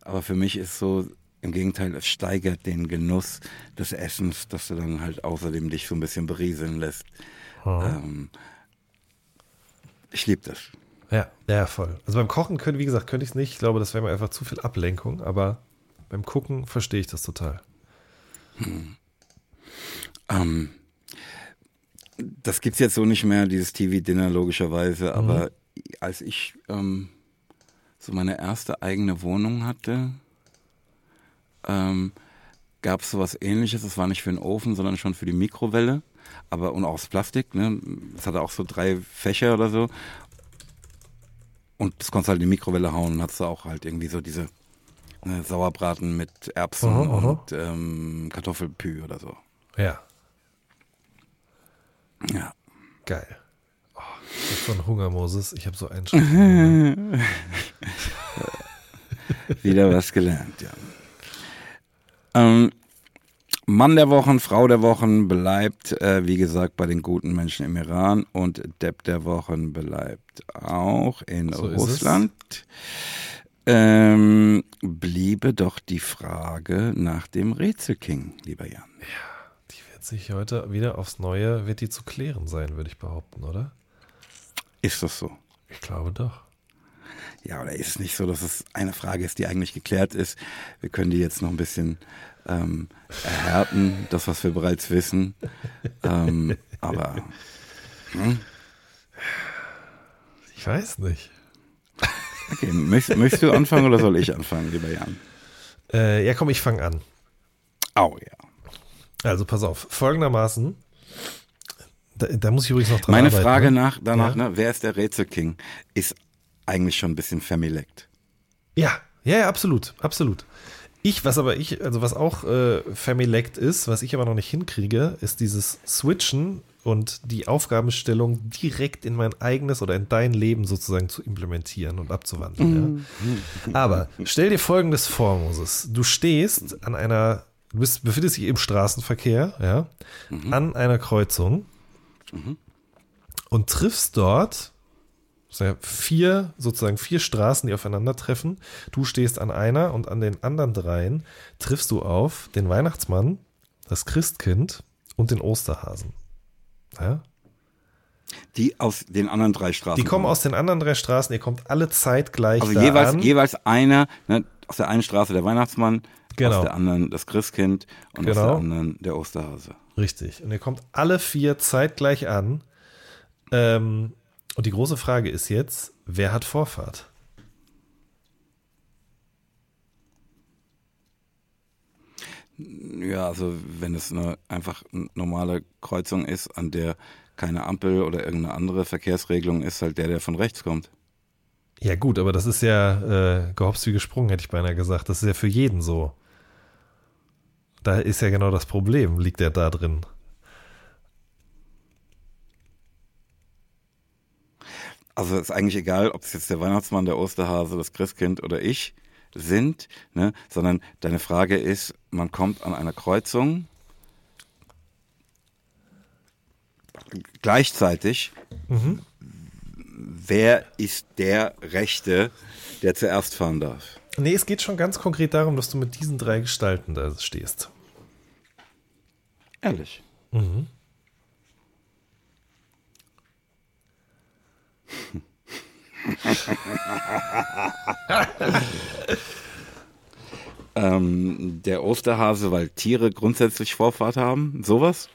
aber für mich ist so, im Gegenteil, es steigert den Genuss des Essens, dass du dann halt außerdem dich so ein bisschen berieseln lässt. Ähm, Ich liebe das. Ja, ja, voll. Also beim Kochen können, wie gesagt, könnte ich es nicht. Ich glaube, das wäre mir einfach zu viel Ablenkung, aber beim Gucken verstehe ich das total. Ähm, das gibt's jetzt so nicht mehr, dieses TV-Dinner logischerweise, aber als ich ähm, so meine erste eigene Wohnung hatte, ähm, gab es sowas ähnliches. Das war nicht für den Ofen, sondern schon für die Mikrowelle. Aber und auch aus Plastik, ne? Es hatte auch so drei Fächer oder so. Und das konntest du halt in die Mikrowelle hauen und hattest du auch halt irgendwie so diese ne, Sauerbraten mit Erbsen Aha, aha. und ähm, Kartoffelpü oder so. Ja, Ja. geil. Oh, ich habe so einen Hunger, Moses. Ich habe so einen Schritt. Wieder was gelernt, ja. Ähm, Mann der Wochen, Frau der Wochen bleibt, äh, wie gesagt, bei den guten Menschen im Iran und Depp der Wochen bleibt auch in So. Russland. Ähm, bliebe doch die Frage nach dem Rätselking, lieber Jan. Die wird sich heute wieder aufs Neue, wird die zu klären sein, würde ich behaupten, oder? Ist das so? Ich glaube doch. Ja, oder ist es nicht so, dass es eine Frage ist, die eigentlich geklärt ist? Wir können die jetzt noch ein bisschen ähm, erhärten, das, was wir bereits wissen. ähm, aber Ich weiß nicht. okay, möchtest, möchtest du anfangen oder soll ich anfangen, lieber Jan? Äh, ja, komm, ich fange an. Au, ja. Also pass auf, folgendermaßen. Da, da muss ich übrigens noch dran Meine arbeiten. Frage ne? nach, danach, Ja. ne, wer ist der Rätselking, ist eigentlich schon ein bisschen vermilekt. Ja, ja, ja, absolut, absolut. Ich, was aber ich, also was auch äh, vermilekt ist, was ich aber noch nicht hinkriege, ist dieses Switchen und die Aufgabenstellung direkt in mein eigenes oder in dein Leben sozusagen zu implementieren und abzuwandeln. Ja. Aber stell dir folgendes vor, Moses. Du stehst an einer, du bist, befindest dich im Straßenverkehr, ja, an einer Kreuzung und triffst dort vier, sozusagen vier Straßen, die aufeinandertreffen. Du stehst an einer und an den anderen dreien triffst du auf den Weihnachtsmann, das Christkind und den Osterhasen. Ja? Die aus den anderen drei Straßen. Die kommen aus den anderen drei Straßen, ihr kommt alle zeitgleich Also jeweils, an. jeweils einer, ne, aus der einen Straße der Weihnachtsmann, Genau. aus der anderen das Christkind und aus Genau. der anderen der Osterhase. Richtig. Und ihr kommt alle vier zeitgleich an. Ähm, und die große Frage ist jetzt, wer hat Vorfahrt? Ja, also wenn es eine einfach normale Kreuzung ist, an der keine Ampel oder irgendeine andere Verkehrsregelung ist, halt der, der von rechts kommt. Ja gut, aber das ist ja äh, gehopst wie gesprungen, hätte ich beinahe gesagt. Das ist ja für jeden so. Da ist ja genau das Problem, liegt ja da drin. Also ist eigentlich egal, ob es jetzt der Weihnachtsmann, der Osterhase, das Christkind oder ich sind, ne? sondern deine Frage ist, man kommt an einer Kreuzung gleichzeitig, wer ist der Rechte, der zuerst fahren darf? Nee, es geht schon ganz konkret darum, dass du mit diesen drei Gestalten da stehst. Ehrlich. ähm, der Osterhase, weil Tiere grundsätzlich Vorfahrt haben, sowas?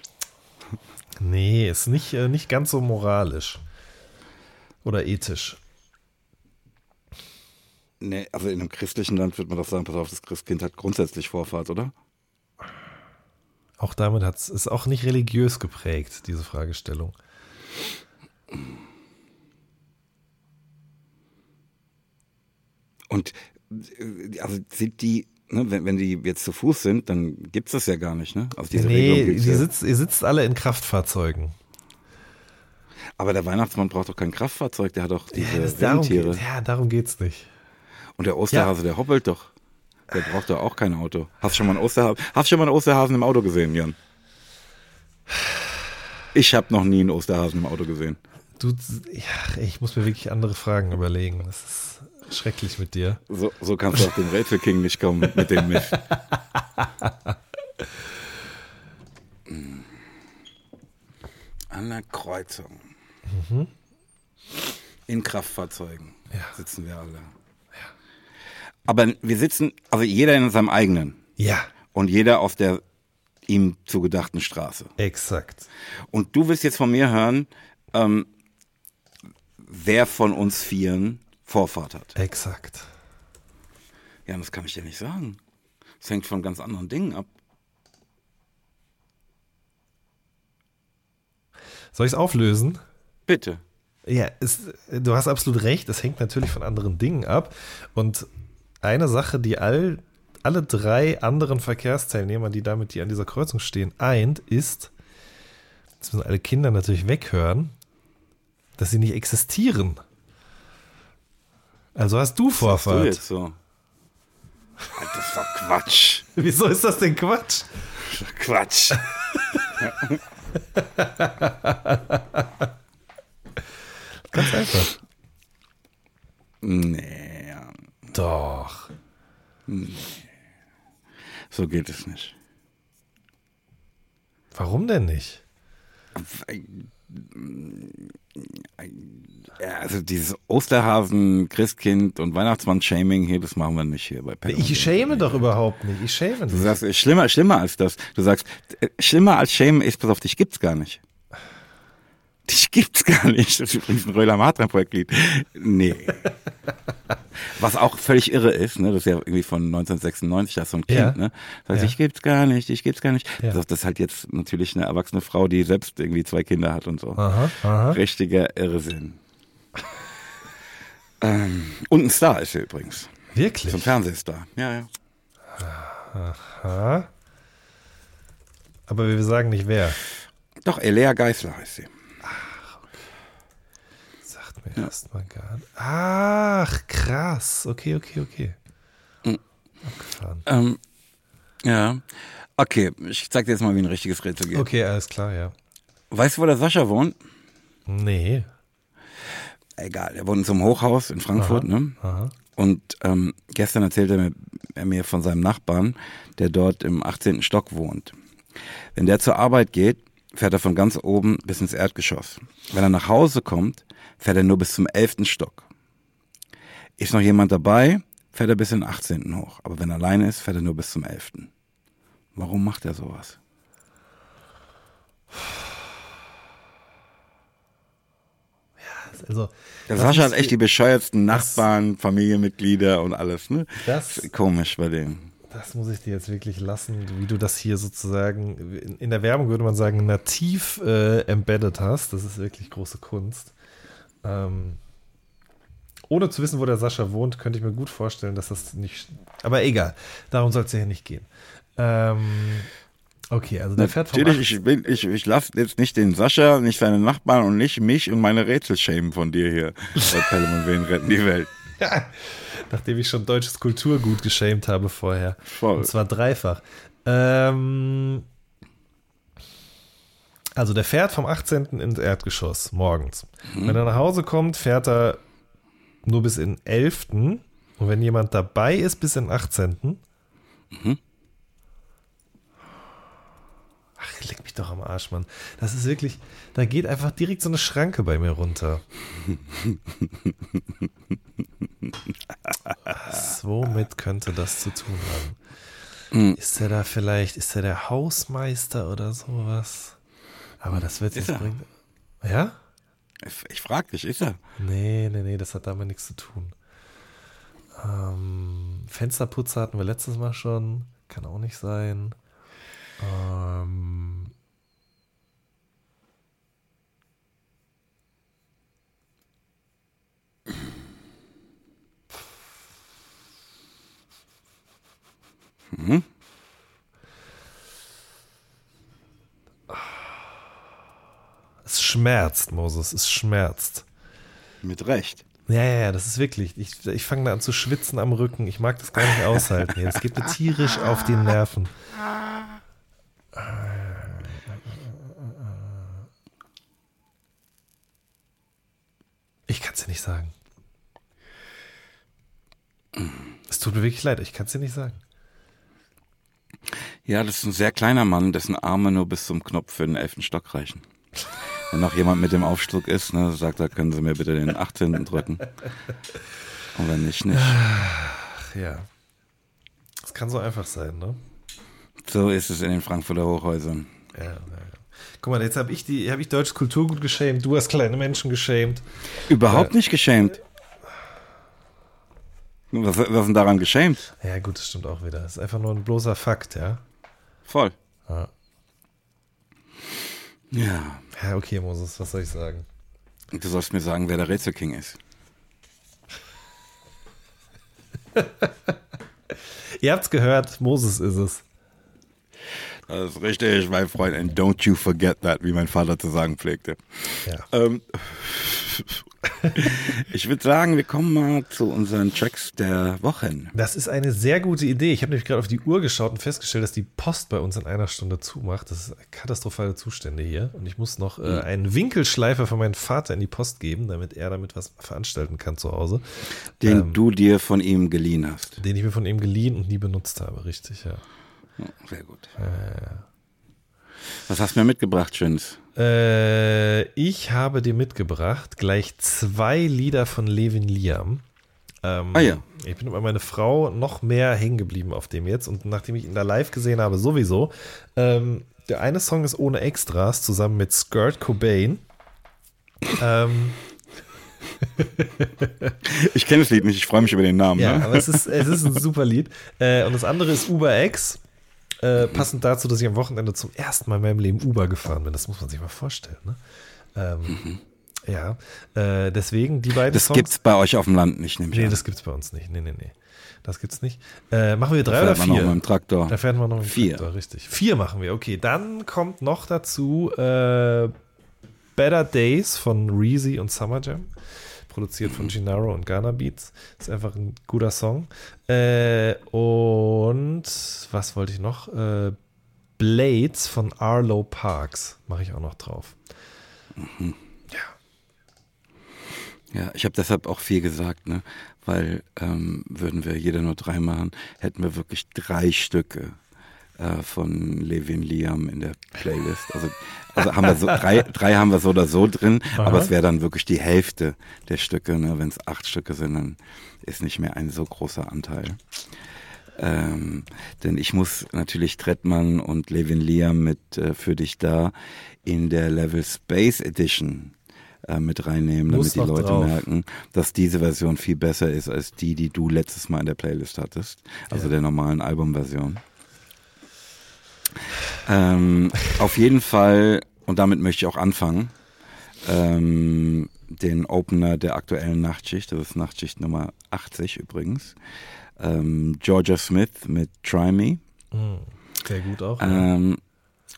Nee, ist nicht, äh, nicht ganz so moralisch. Oder ethisch. Nee, also in einem christlichen Land würde man doch sagen, pass auf, das Christkind hat grundsätzlich Vorfahrt, oder? Auch damit hat's, ist auch nicht religiös geprägt, diese Fragestellung. Und äh, also sind die, ne, wenn, wenn die jetzt zu Fuß sind, dann gibt's das ja gar nicht, ne? Also diese nee, ihr ja. sitzt, ihr sitzt alle in Kraftfahrzeugen. Aber der Weihnachtsmann braucht doch kein Kraftfahrzeug, der hat doch diese das- darum, geht- ja, darum geht's nicht. Und der Osterhase, der hoppelt doch. Der braucht doch auch kein Auto. Hast du schon mal einen Osterhasen? Hast du schon mal einen Osterhasen im Auto gesehen, Jan? Ich habe noch nie einen Osterhasen im Auto gesehen. Du, ja, ich muss mir wirklich andere Fragen überlegen. Das ist schrecklich mit dir. So, so kannst du auf den Rätsel King nicht kommen mit dem Mist. An der Kreuzung. In Kraftfahrzeugen Ja. sitzen wir alle. Aber wir sitzen, also jeder in seinem eigenen Ja, und jeder auf der ihm zugedachten Straße. exakt. Und du willst jetzt von mir hören, ähm, wer von uns Vieren Vorfahrt hat. Exakt. Ja, das kann ich dir nicht sagen. Das hängt von ganz anderen Dingen ab. Soll ich es auflösen? Bitte. Ja, es, du hast absolut recht. Es hängt natürlich von anderen Dingen ab. Und eine Sache, die all, alle drei anderen Verkehrsteilnehmer, die damit, die an dieser Kreuzung stehen, eint, ist, das müssen alle Kinder natürlich weghören, dass sie nicht existieren. Also hast du Was du Vorfahrt. jetzt so? Alter, Das doch Quatsch. Wieso ist das denn Quatsch? Das Quatsch. Ganz einfach. Nee, Doch. so geht es nicht. Warum denn nicht? Also dieses Osterhasen, Christkind und Weihnachtsmann-Shaming hier, das machen wir nicht hier bei Pelle Ich schäme doch überhaupt nicht. Ich schäme Du nicht. sagst, äh, schlimmer, schlimmer als das. Du sagst, äh, schlimmer als Schämen ist, pass auf, dich gibt's gar nicht. Dich gibt's gar nicht. Das ist übrigens ein Röhler Matra-Projektlied. Nee. Was auch völlig irre ist, ne? Das ist ja irgendwie von 1996, das ist so ein Kind, Ja. ne? Das heißt, Ja. ich gibt's gar nicht, ich gibt's gar nicht. Ja. Das ist halt jetzt natürlich eine erwachsene Frau, die selbst irgendwie zwei Kinder hat und so. Aha, aha. Richtiger Irrsinn. ähm, und ein Star ist sie übrigens. Wirklich? So ein Fernsehstar. Ja, ja. Aha. Aber wir sagen nicht wer. Doch, Elea Geisler heißt sie. Mir erstmal gar nicht. Ach, krass. Okay, okay, okay. Mhm. Abgefahren. Ähm, ja. Okay, ich zeig dir jetzt mal, wie ein richtiges Rätsel geht. Okay, alles klar, ja. Weißt du, wo der Sascha wohnt? Nee. Egal, er wohnt in so einem Hochhaus in Frankfurt, ne? Aha. Und ähm, gestern erzählte er mir, er mir von seinem Nachbarn, der dort im 18. Stock wohnt. Wenn der zur Arbeit geht, fährt er von ganz oben bis ins Erdgeschoss. Wenn er nach Hause kommt, fährt er nur bis zum 11. Stock. Ist noch jemand dabei, fährt er bis in den 18. hoch. Aber wenn er alleine ist, fährt er nur bis zum 11. Warum macht er sowas? Also, Der das Sascha hat echt die bescheuertsten Nachbarn, Familienmitglieder und alles, ne? Das- Ist komisch bei denen. Das muss ich dir jetzt wirklich lassen, wie du das hier sozusagen, in, der Werbung würde man sagen, nativ äh, embedded hast. Das ist wirklich große Kunst. Ähm, ohne zu wissen, wo der Sascha wohnt, könnte ich mir gut vorstellen, dass das nicht. Aber egal, darum soll es ja nicht gehen. Ähm, okay, also der fährt Natürlich, ich, ich, ich lasse jetzt nicht den Sascha, nicht seine Nachbarn und nicht mich und meine Rätsel schämen von dir hier. Pelham und Wen retten die Welt. Nachdem ich schon deutsches Kulturgut geschämt habe vorher. Voll. Und zwar dreifach. Ähm, also der fährt vom 18. ins Erdgeschoss morgens. Wenn er nach Hause kommt, fährt er nur bis in den 11. Und wenn jemand dabei ist, bis in den 18. Ach, leck mich doch am Arsch, Mann. Das ist wirklich, da geht einfach direkt so eine Schranke bei mir runter. Womit könnte das zu tun haben? Ist er da vielleicht, ist er der Hausmeister oder sowas? Aber das wird Ist jetzt er. bringen. Ja? Ich, ich frag dich, ist er? Nee, nee, nee, das hat damit nichts zu tun. Ähm, Fensterputzer hatten wir letztes Mal schon. Kann auch nicht sein. Ähm, es schmerzt, Moses, es schmerzt. Mit Recht. Ja, ja, ja, das ist wirklich. Ich, ich fange da an zu schwitzen am Rücken. Ich mag das gar nicht aushalten. Das geht mir tierisch auf die Nerven. Ich kann es dir nicht sagen. Es tut mir wirklich leid, ich kann es dir nicht sagen. Ja, das ist ein sehr kleiner Mann, dessen Arme nur bis zum Knopf für den elften Stock reichen. wenn noch jemand mit dem Aufschluck ist, ne, sagt er, können Sie mir bitte den 18. drücken. Und wenn nicht, nicht. Ach, ja. Das kann so einfach sein, ne? So ist es in den Frankfurter Hochhäusern. Ja, ja, ja. Guck mal, jetzt habe ich die, habe ich deutsches Kulturgut geschämt, du hast kleine Menschen geschämt. Überhaupt nicht geschämt. Was, was ist denn daran geschämt? Ja, gut, das stimmt auch wieder. Das ist einfach nur ein bloßer Fakt, ja. Voll. Ja. Ja. Ja, okay, Moses, was soll ich sagen? Du sollst mir sagen, wer der Rätselking ist. Ihr habt's gehört, Moses ist es. Das ist richtig, mein Freund. And don't you forget that, wie mein Vater zu sagen pflegte. Ja. Ähm, ich würde sagen, wir kommen mal zu unseren Tracks der Wochen. Das ist eine sehr gute Idee. Ich habe nämlich gerade auf die Uhr geschaut und festgestellt, dass die Post bei uns in einer Stunde zumacht. Das ist katastrophale Zustände hier. Und ich muss noch äh, einen Winkelschleifer für meinen Vater in die Post geben, damit er damit was veranstalten kann zu Hause. Den Ähm. du dir von ihm geliehen hast. Den ich mir von ihm geliehen und nie benutzt habe, richtig, ja. Ja, sehr gut. Was hast du mir mitgebracht, Schönes? Äh, ich habe dir mitgebracht gleich zwei Lieder von Levin Liam. Ähm, Ah ja. Ich bin bei meiner Frau noch mehr hängen geblieben auf dem jetzt und nachdem ich ihn da live gesehen habe, sowieso. Ähm, der eine Song ist ohne Extras zusammen mit Skirt Cobain. Ähm, Ich kenne das Lied nicht, ich freue mich über den Namen. ja, ne? aber es ist, es ist ein super Lied. Äh, und das andere ist Uber X. Äh, passend dazu, dass ich am Wochenende zum ersten Mal in meinem Leben Uber gefahren bin. Das muss man sich mal vorstellen. Ne? Ähm, Ja, äh, deswegen die beiden Das Songs. gibt's bei euch auf dem Land nicht, nehme ich Nee, an. das gibt's bei uns nicht. Nee, nee, nee. Das gibt's nicht. Äh, machen wir drei Da oder fährt man vier? noch mit dem Traktor. Da fährt man noch mit dem Vier. Traktor, richtig. Vier machen wir, okay. Dann kommt noch dazu äh, Better Days von Reezy und Summer Jam. Produziert von Gennaro und Ghana Beats. Ist einfach ein guter Song. Äh, und was wollte ich noch? Äh, Blades von Arlo Parks. Mache ich auch noch drauf. Ja, ich habe deshalb auch viel gesagt, ne? Weil ähm, würden wir jeder nur drei machen, hätten wir wirklich drei Stücke äh, von Levin Liam in der Playlist. Also, also haben wir so drei, drei haben wir so oder so drin, aber es wäre dann wirklich die Hälfte der Stücke. Ne? Wenn es acht Stücke sind, dann ist nicht mehr ein so großer Anteil. Ähm, denn ich muss natürlich Trettmann und Levin Liam mit äh, für dich da in der Level Space Edition äh, mit reinnehmen, Muss damit die Leute drauf. merken, dass diese Version viel besser ist als die, die du letztes Mal in der Playlist hattest. Also Ja. der normalen Albumversion. Ähm, auf jeden Fall, und damit möchte ich auch anfangen, ähm, den Opener der aktuellen Nachtschicht, das ist Nachtschicht Nummer 80 übrigens, ähm, Georgia Smith mit Try Me. Mhm. Sehr gut auch. Ähm,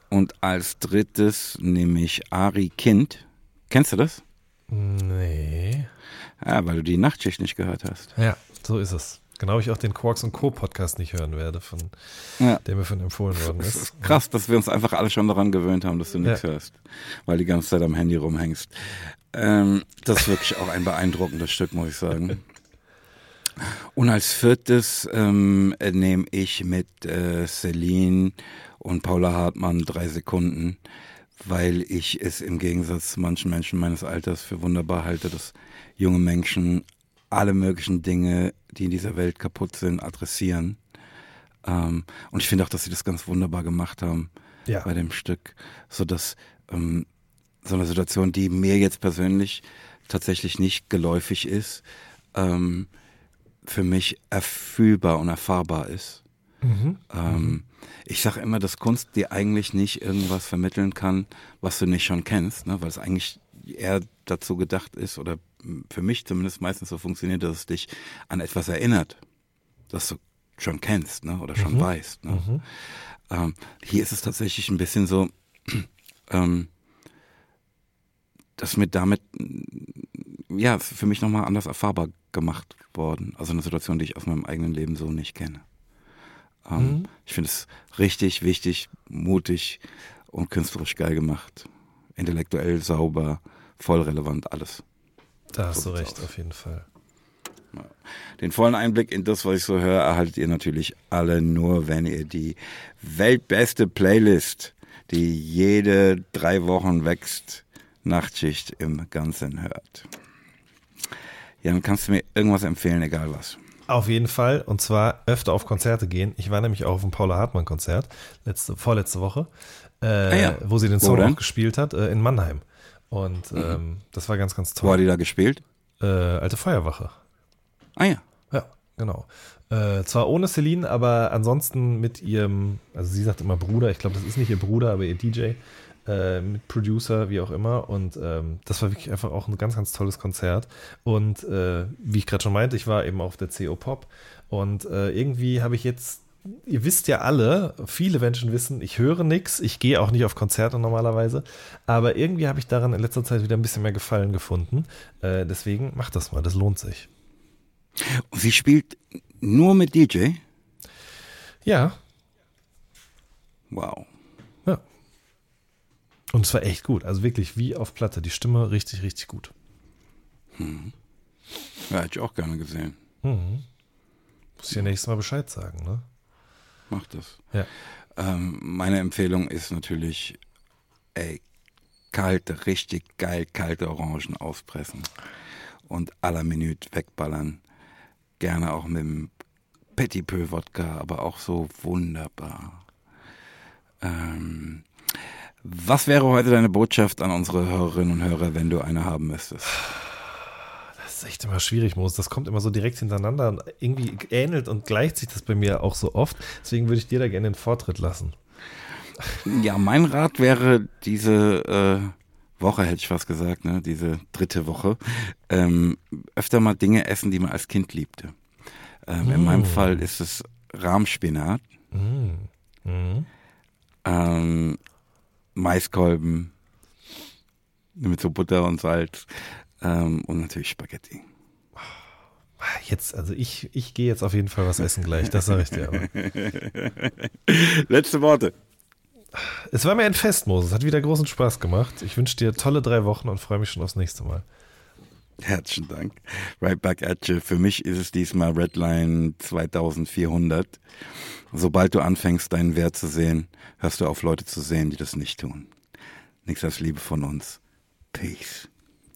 und als drittes nehme ich Ari Kind. Kennst du das? Nee. Ja, weil du die Nachtschicht nicht gehört hast. Ja, so ist es. Genau, wie ich auch den Quarks und Co. Podcast nicht hören werde, von Ja. der mir von empfohlen worden Das ist. ist krass, dass wir uns einfach alle schon daran gewöhnt haben, dass du nichts Ja. hörst, weil die ganze Zeit am Handy rumhängst. Ähm, das ist wirklich auch ein beeindruckendes Stück, muss ich sagen. Und als viertes ähm, äh, nehme ich mit äh, Celine und Paula Hartmann drei Sekunden, weil ich es im Gegensatz zu manchen Menschen meines Alters für wunderbar halte, dass junge Menschen alle möglichen Dinge, die in dieser Welt kaputt sind, adressieren. Ähm, und ich finde auch, dass sie das ganz wunderbar gemacht haben Ja. bei dem Stück, so dass ähm, so eine Situation, die mir jetzt persönlich tatsächlich nicht geläufig ist, ähm, für mich erfühlbar und erfahrbar ist. Mhm. Ähm, ich sage immer, dass Kunst dir eigentlich nicht irgendwas vermitteln kann, was du nicht schon kennst, ne? weil es eigentlich eher dazu gedacht ist oder für mich zumindest meistens so funktioniert, dass es dich an etwas erinnert, das du schon kennst ne? oder schon weißt. Ne? Mhm. Ähm, hier ist es tatsächlich ein bisschen so, ähm, dass mir damit, mm, ja, für mich nochmal anders erfahrbar gemacht worden. Also eine Situation, die ich aus meinem eigenen Leben so nicht kenne. Ähm, Mhm. Ich finde es richtig, wichtig, mutig und künstlerisch geil gemacht. Intellektuell, sauber, voll relevant, alles. Da hast So du recht, aus. auf jeden Fall. Den vollen Einblick in das, was ich so höre, erhaltet ihr natürlich alle nur, wenn ihr die weltbeste Playlist, die jede drei Wochen wächst, Nachtschicht im Ganzen hört. Jan, kannst du mir irgendwas empfehlen, egal was? Auf jeden Fall. Und zwar öfter auf Konzerte gehen. Ich war nämlich auch auf dem Paula Hartmann Konzert, letzte, vorletzte Woche, äh, ah ja. wo sie den Song auch gespielt hat, äh, in Mannheim. Und mhm. ähm, das war ganz, ganz toll. Wo hat die da gespielt? Äh, Alte Feuerwache. Ah ja. Ja, genau. Äh, zwar ohne Celine, aber ansonsten mit ihrem, also sie sagt immer Bruder, ich glaube, das ist nicht ihr Bruder, aber ihr DJ, äh, mit Producer, wie auch immer. Und ähm, das war wirklich einfach auch ein ganz, ganz tolles Konzert. Und äh, wie ich gerade schon meinte, ich war eben auf der CO Pop und äh, irgendwie habe ich jetzt ihr wisst ja alle, viele Menschen wissen, ich höre nichts, ich gehe auch nicht auf Konzerte normalerweise, aber irgendwie habe ich daran in letzter Zeit wieder ein bisschen mehr Gefallen gefunden. Äh, deswegen macht das mal, das lohnt sich. Und sie spielt nur mit DJ? Ja. Wow. Ja. Und es war echt gut. Also wirklich wie auf Platte. Die Stimme richtig, richtig gut. Hm. Ja, hätte ich auch gerne gesehen. Mhm. Muss ich ja nächstes Mal Bescheid sagen, ne? Mach das. Ja. Ähm, meine Empfehlung ist natürlich, ey, kalte, richtig geil kalte Orangen auspressen und à la Minute wegballern. Gerne auch mit dem Petit Peu Wodka, aber auch so wunderbar. Ähm, was wäre heute deine Botschaft an unsere Hörerinnen und Hörer, wenn du eine haben müsstest? Ist echt immer schwierig, Moos. Das kommt immer so direkt hintereinander und irgendwie ähnelt und gleicht sich das bei mir auch so oft. Deswegen würde ich dir da gerne den Vortritt lassen. Ja, mein Rat wäre diese äh, Woche, hätte ich fast gesagt, ne, diese dritte Woche, ähm, öfter mal Dinge essen, die man als Kind liebte. Ähm, mm. In meinem mm. Fall ist es Rahmspinat, mm. Mm. Ähm, Maiskolben mit so Butter und Salz ähm, und natürlich Spaghetti. Jetzt, also ich, ich gehe jetzt auf jeden Fall was essen gleich, das sage ich dir aber. Letzte Worte. Es war mir ein Fest, Moses. Hat wieder großen Spaß gemacht. Ich wünsche dir tolle drei Wochen und freue mich schon aufs nächste Mal. Herzlichen Dank. Right back at you. Für mich ist es diesmal Redline 2400. Sobald du anfängst, deinen Wert zu sehen, hörst du auf, Leute zu sehen, die das nicht tun. Nichts als Liebe von uns. Peace.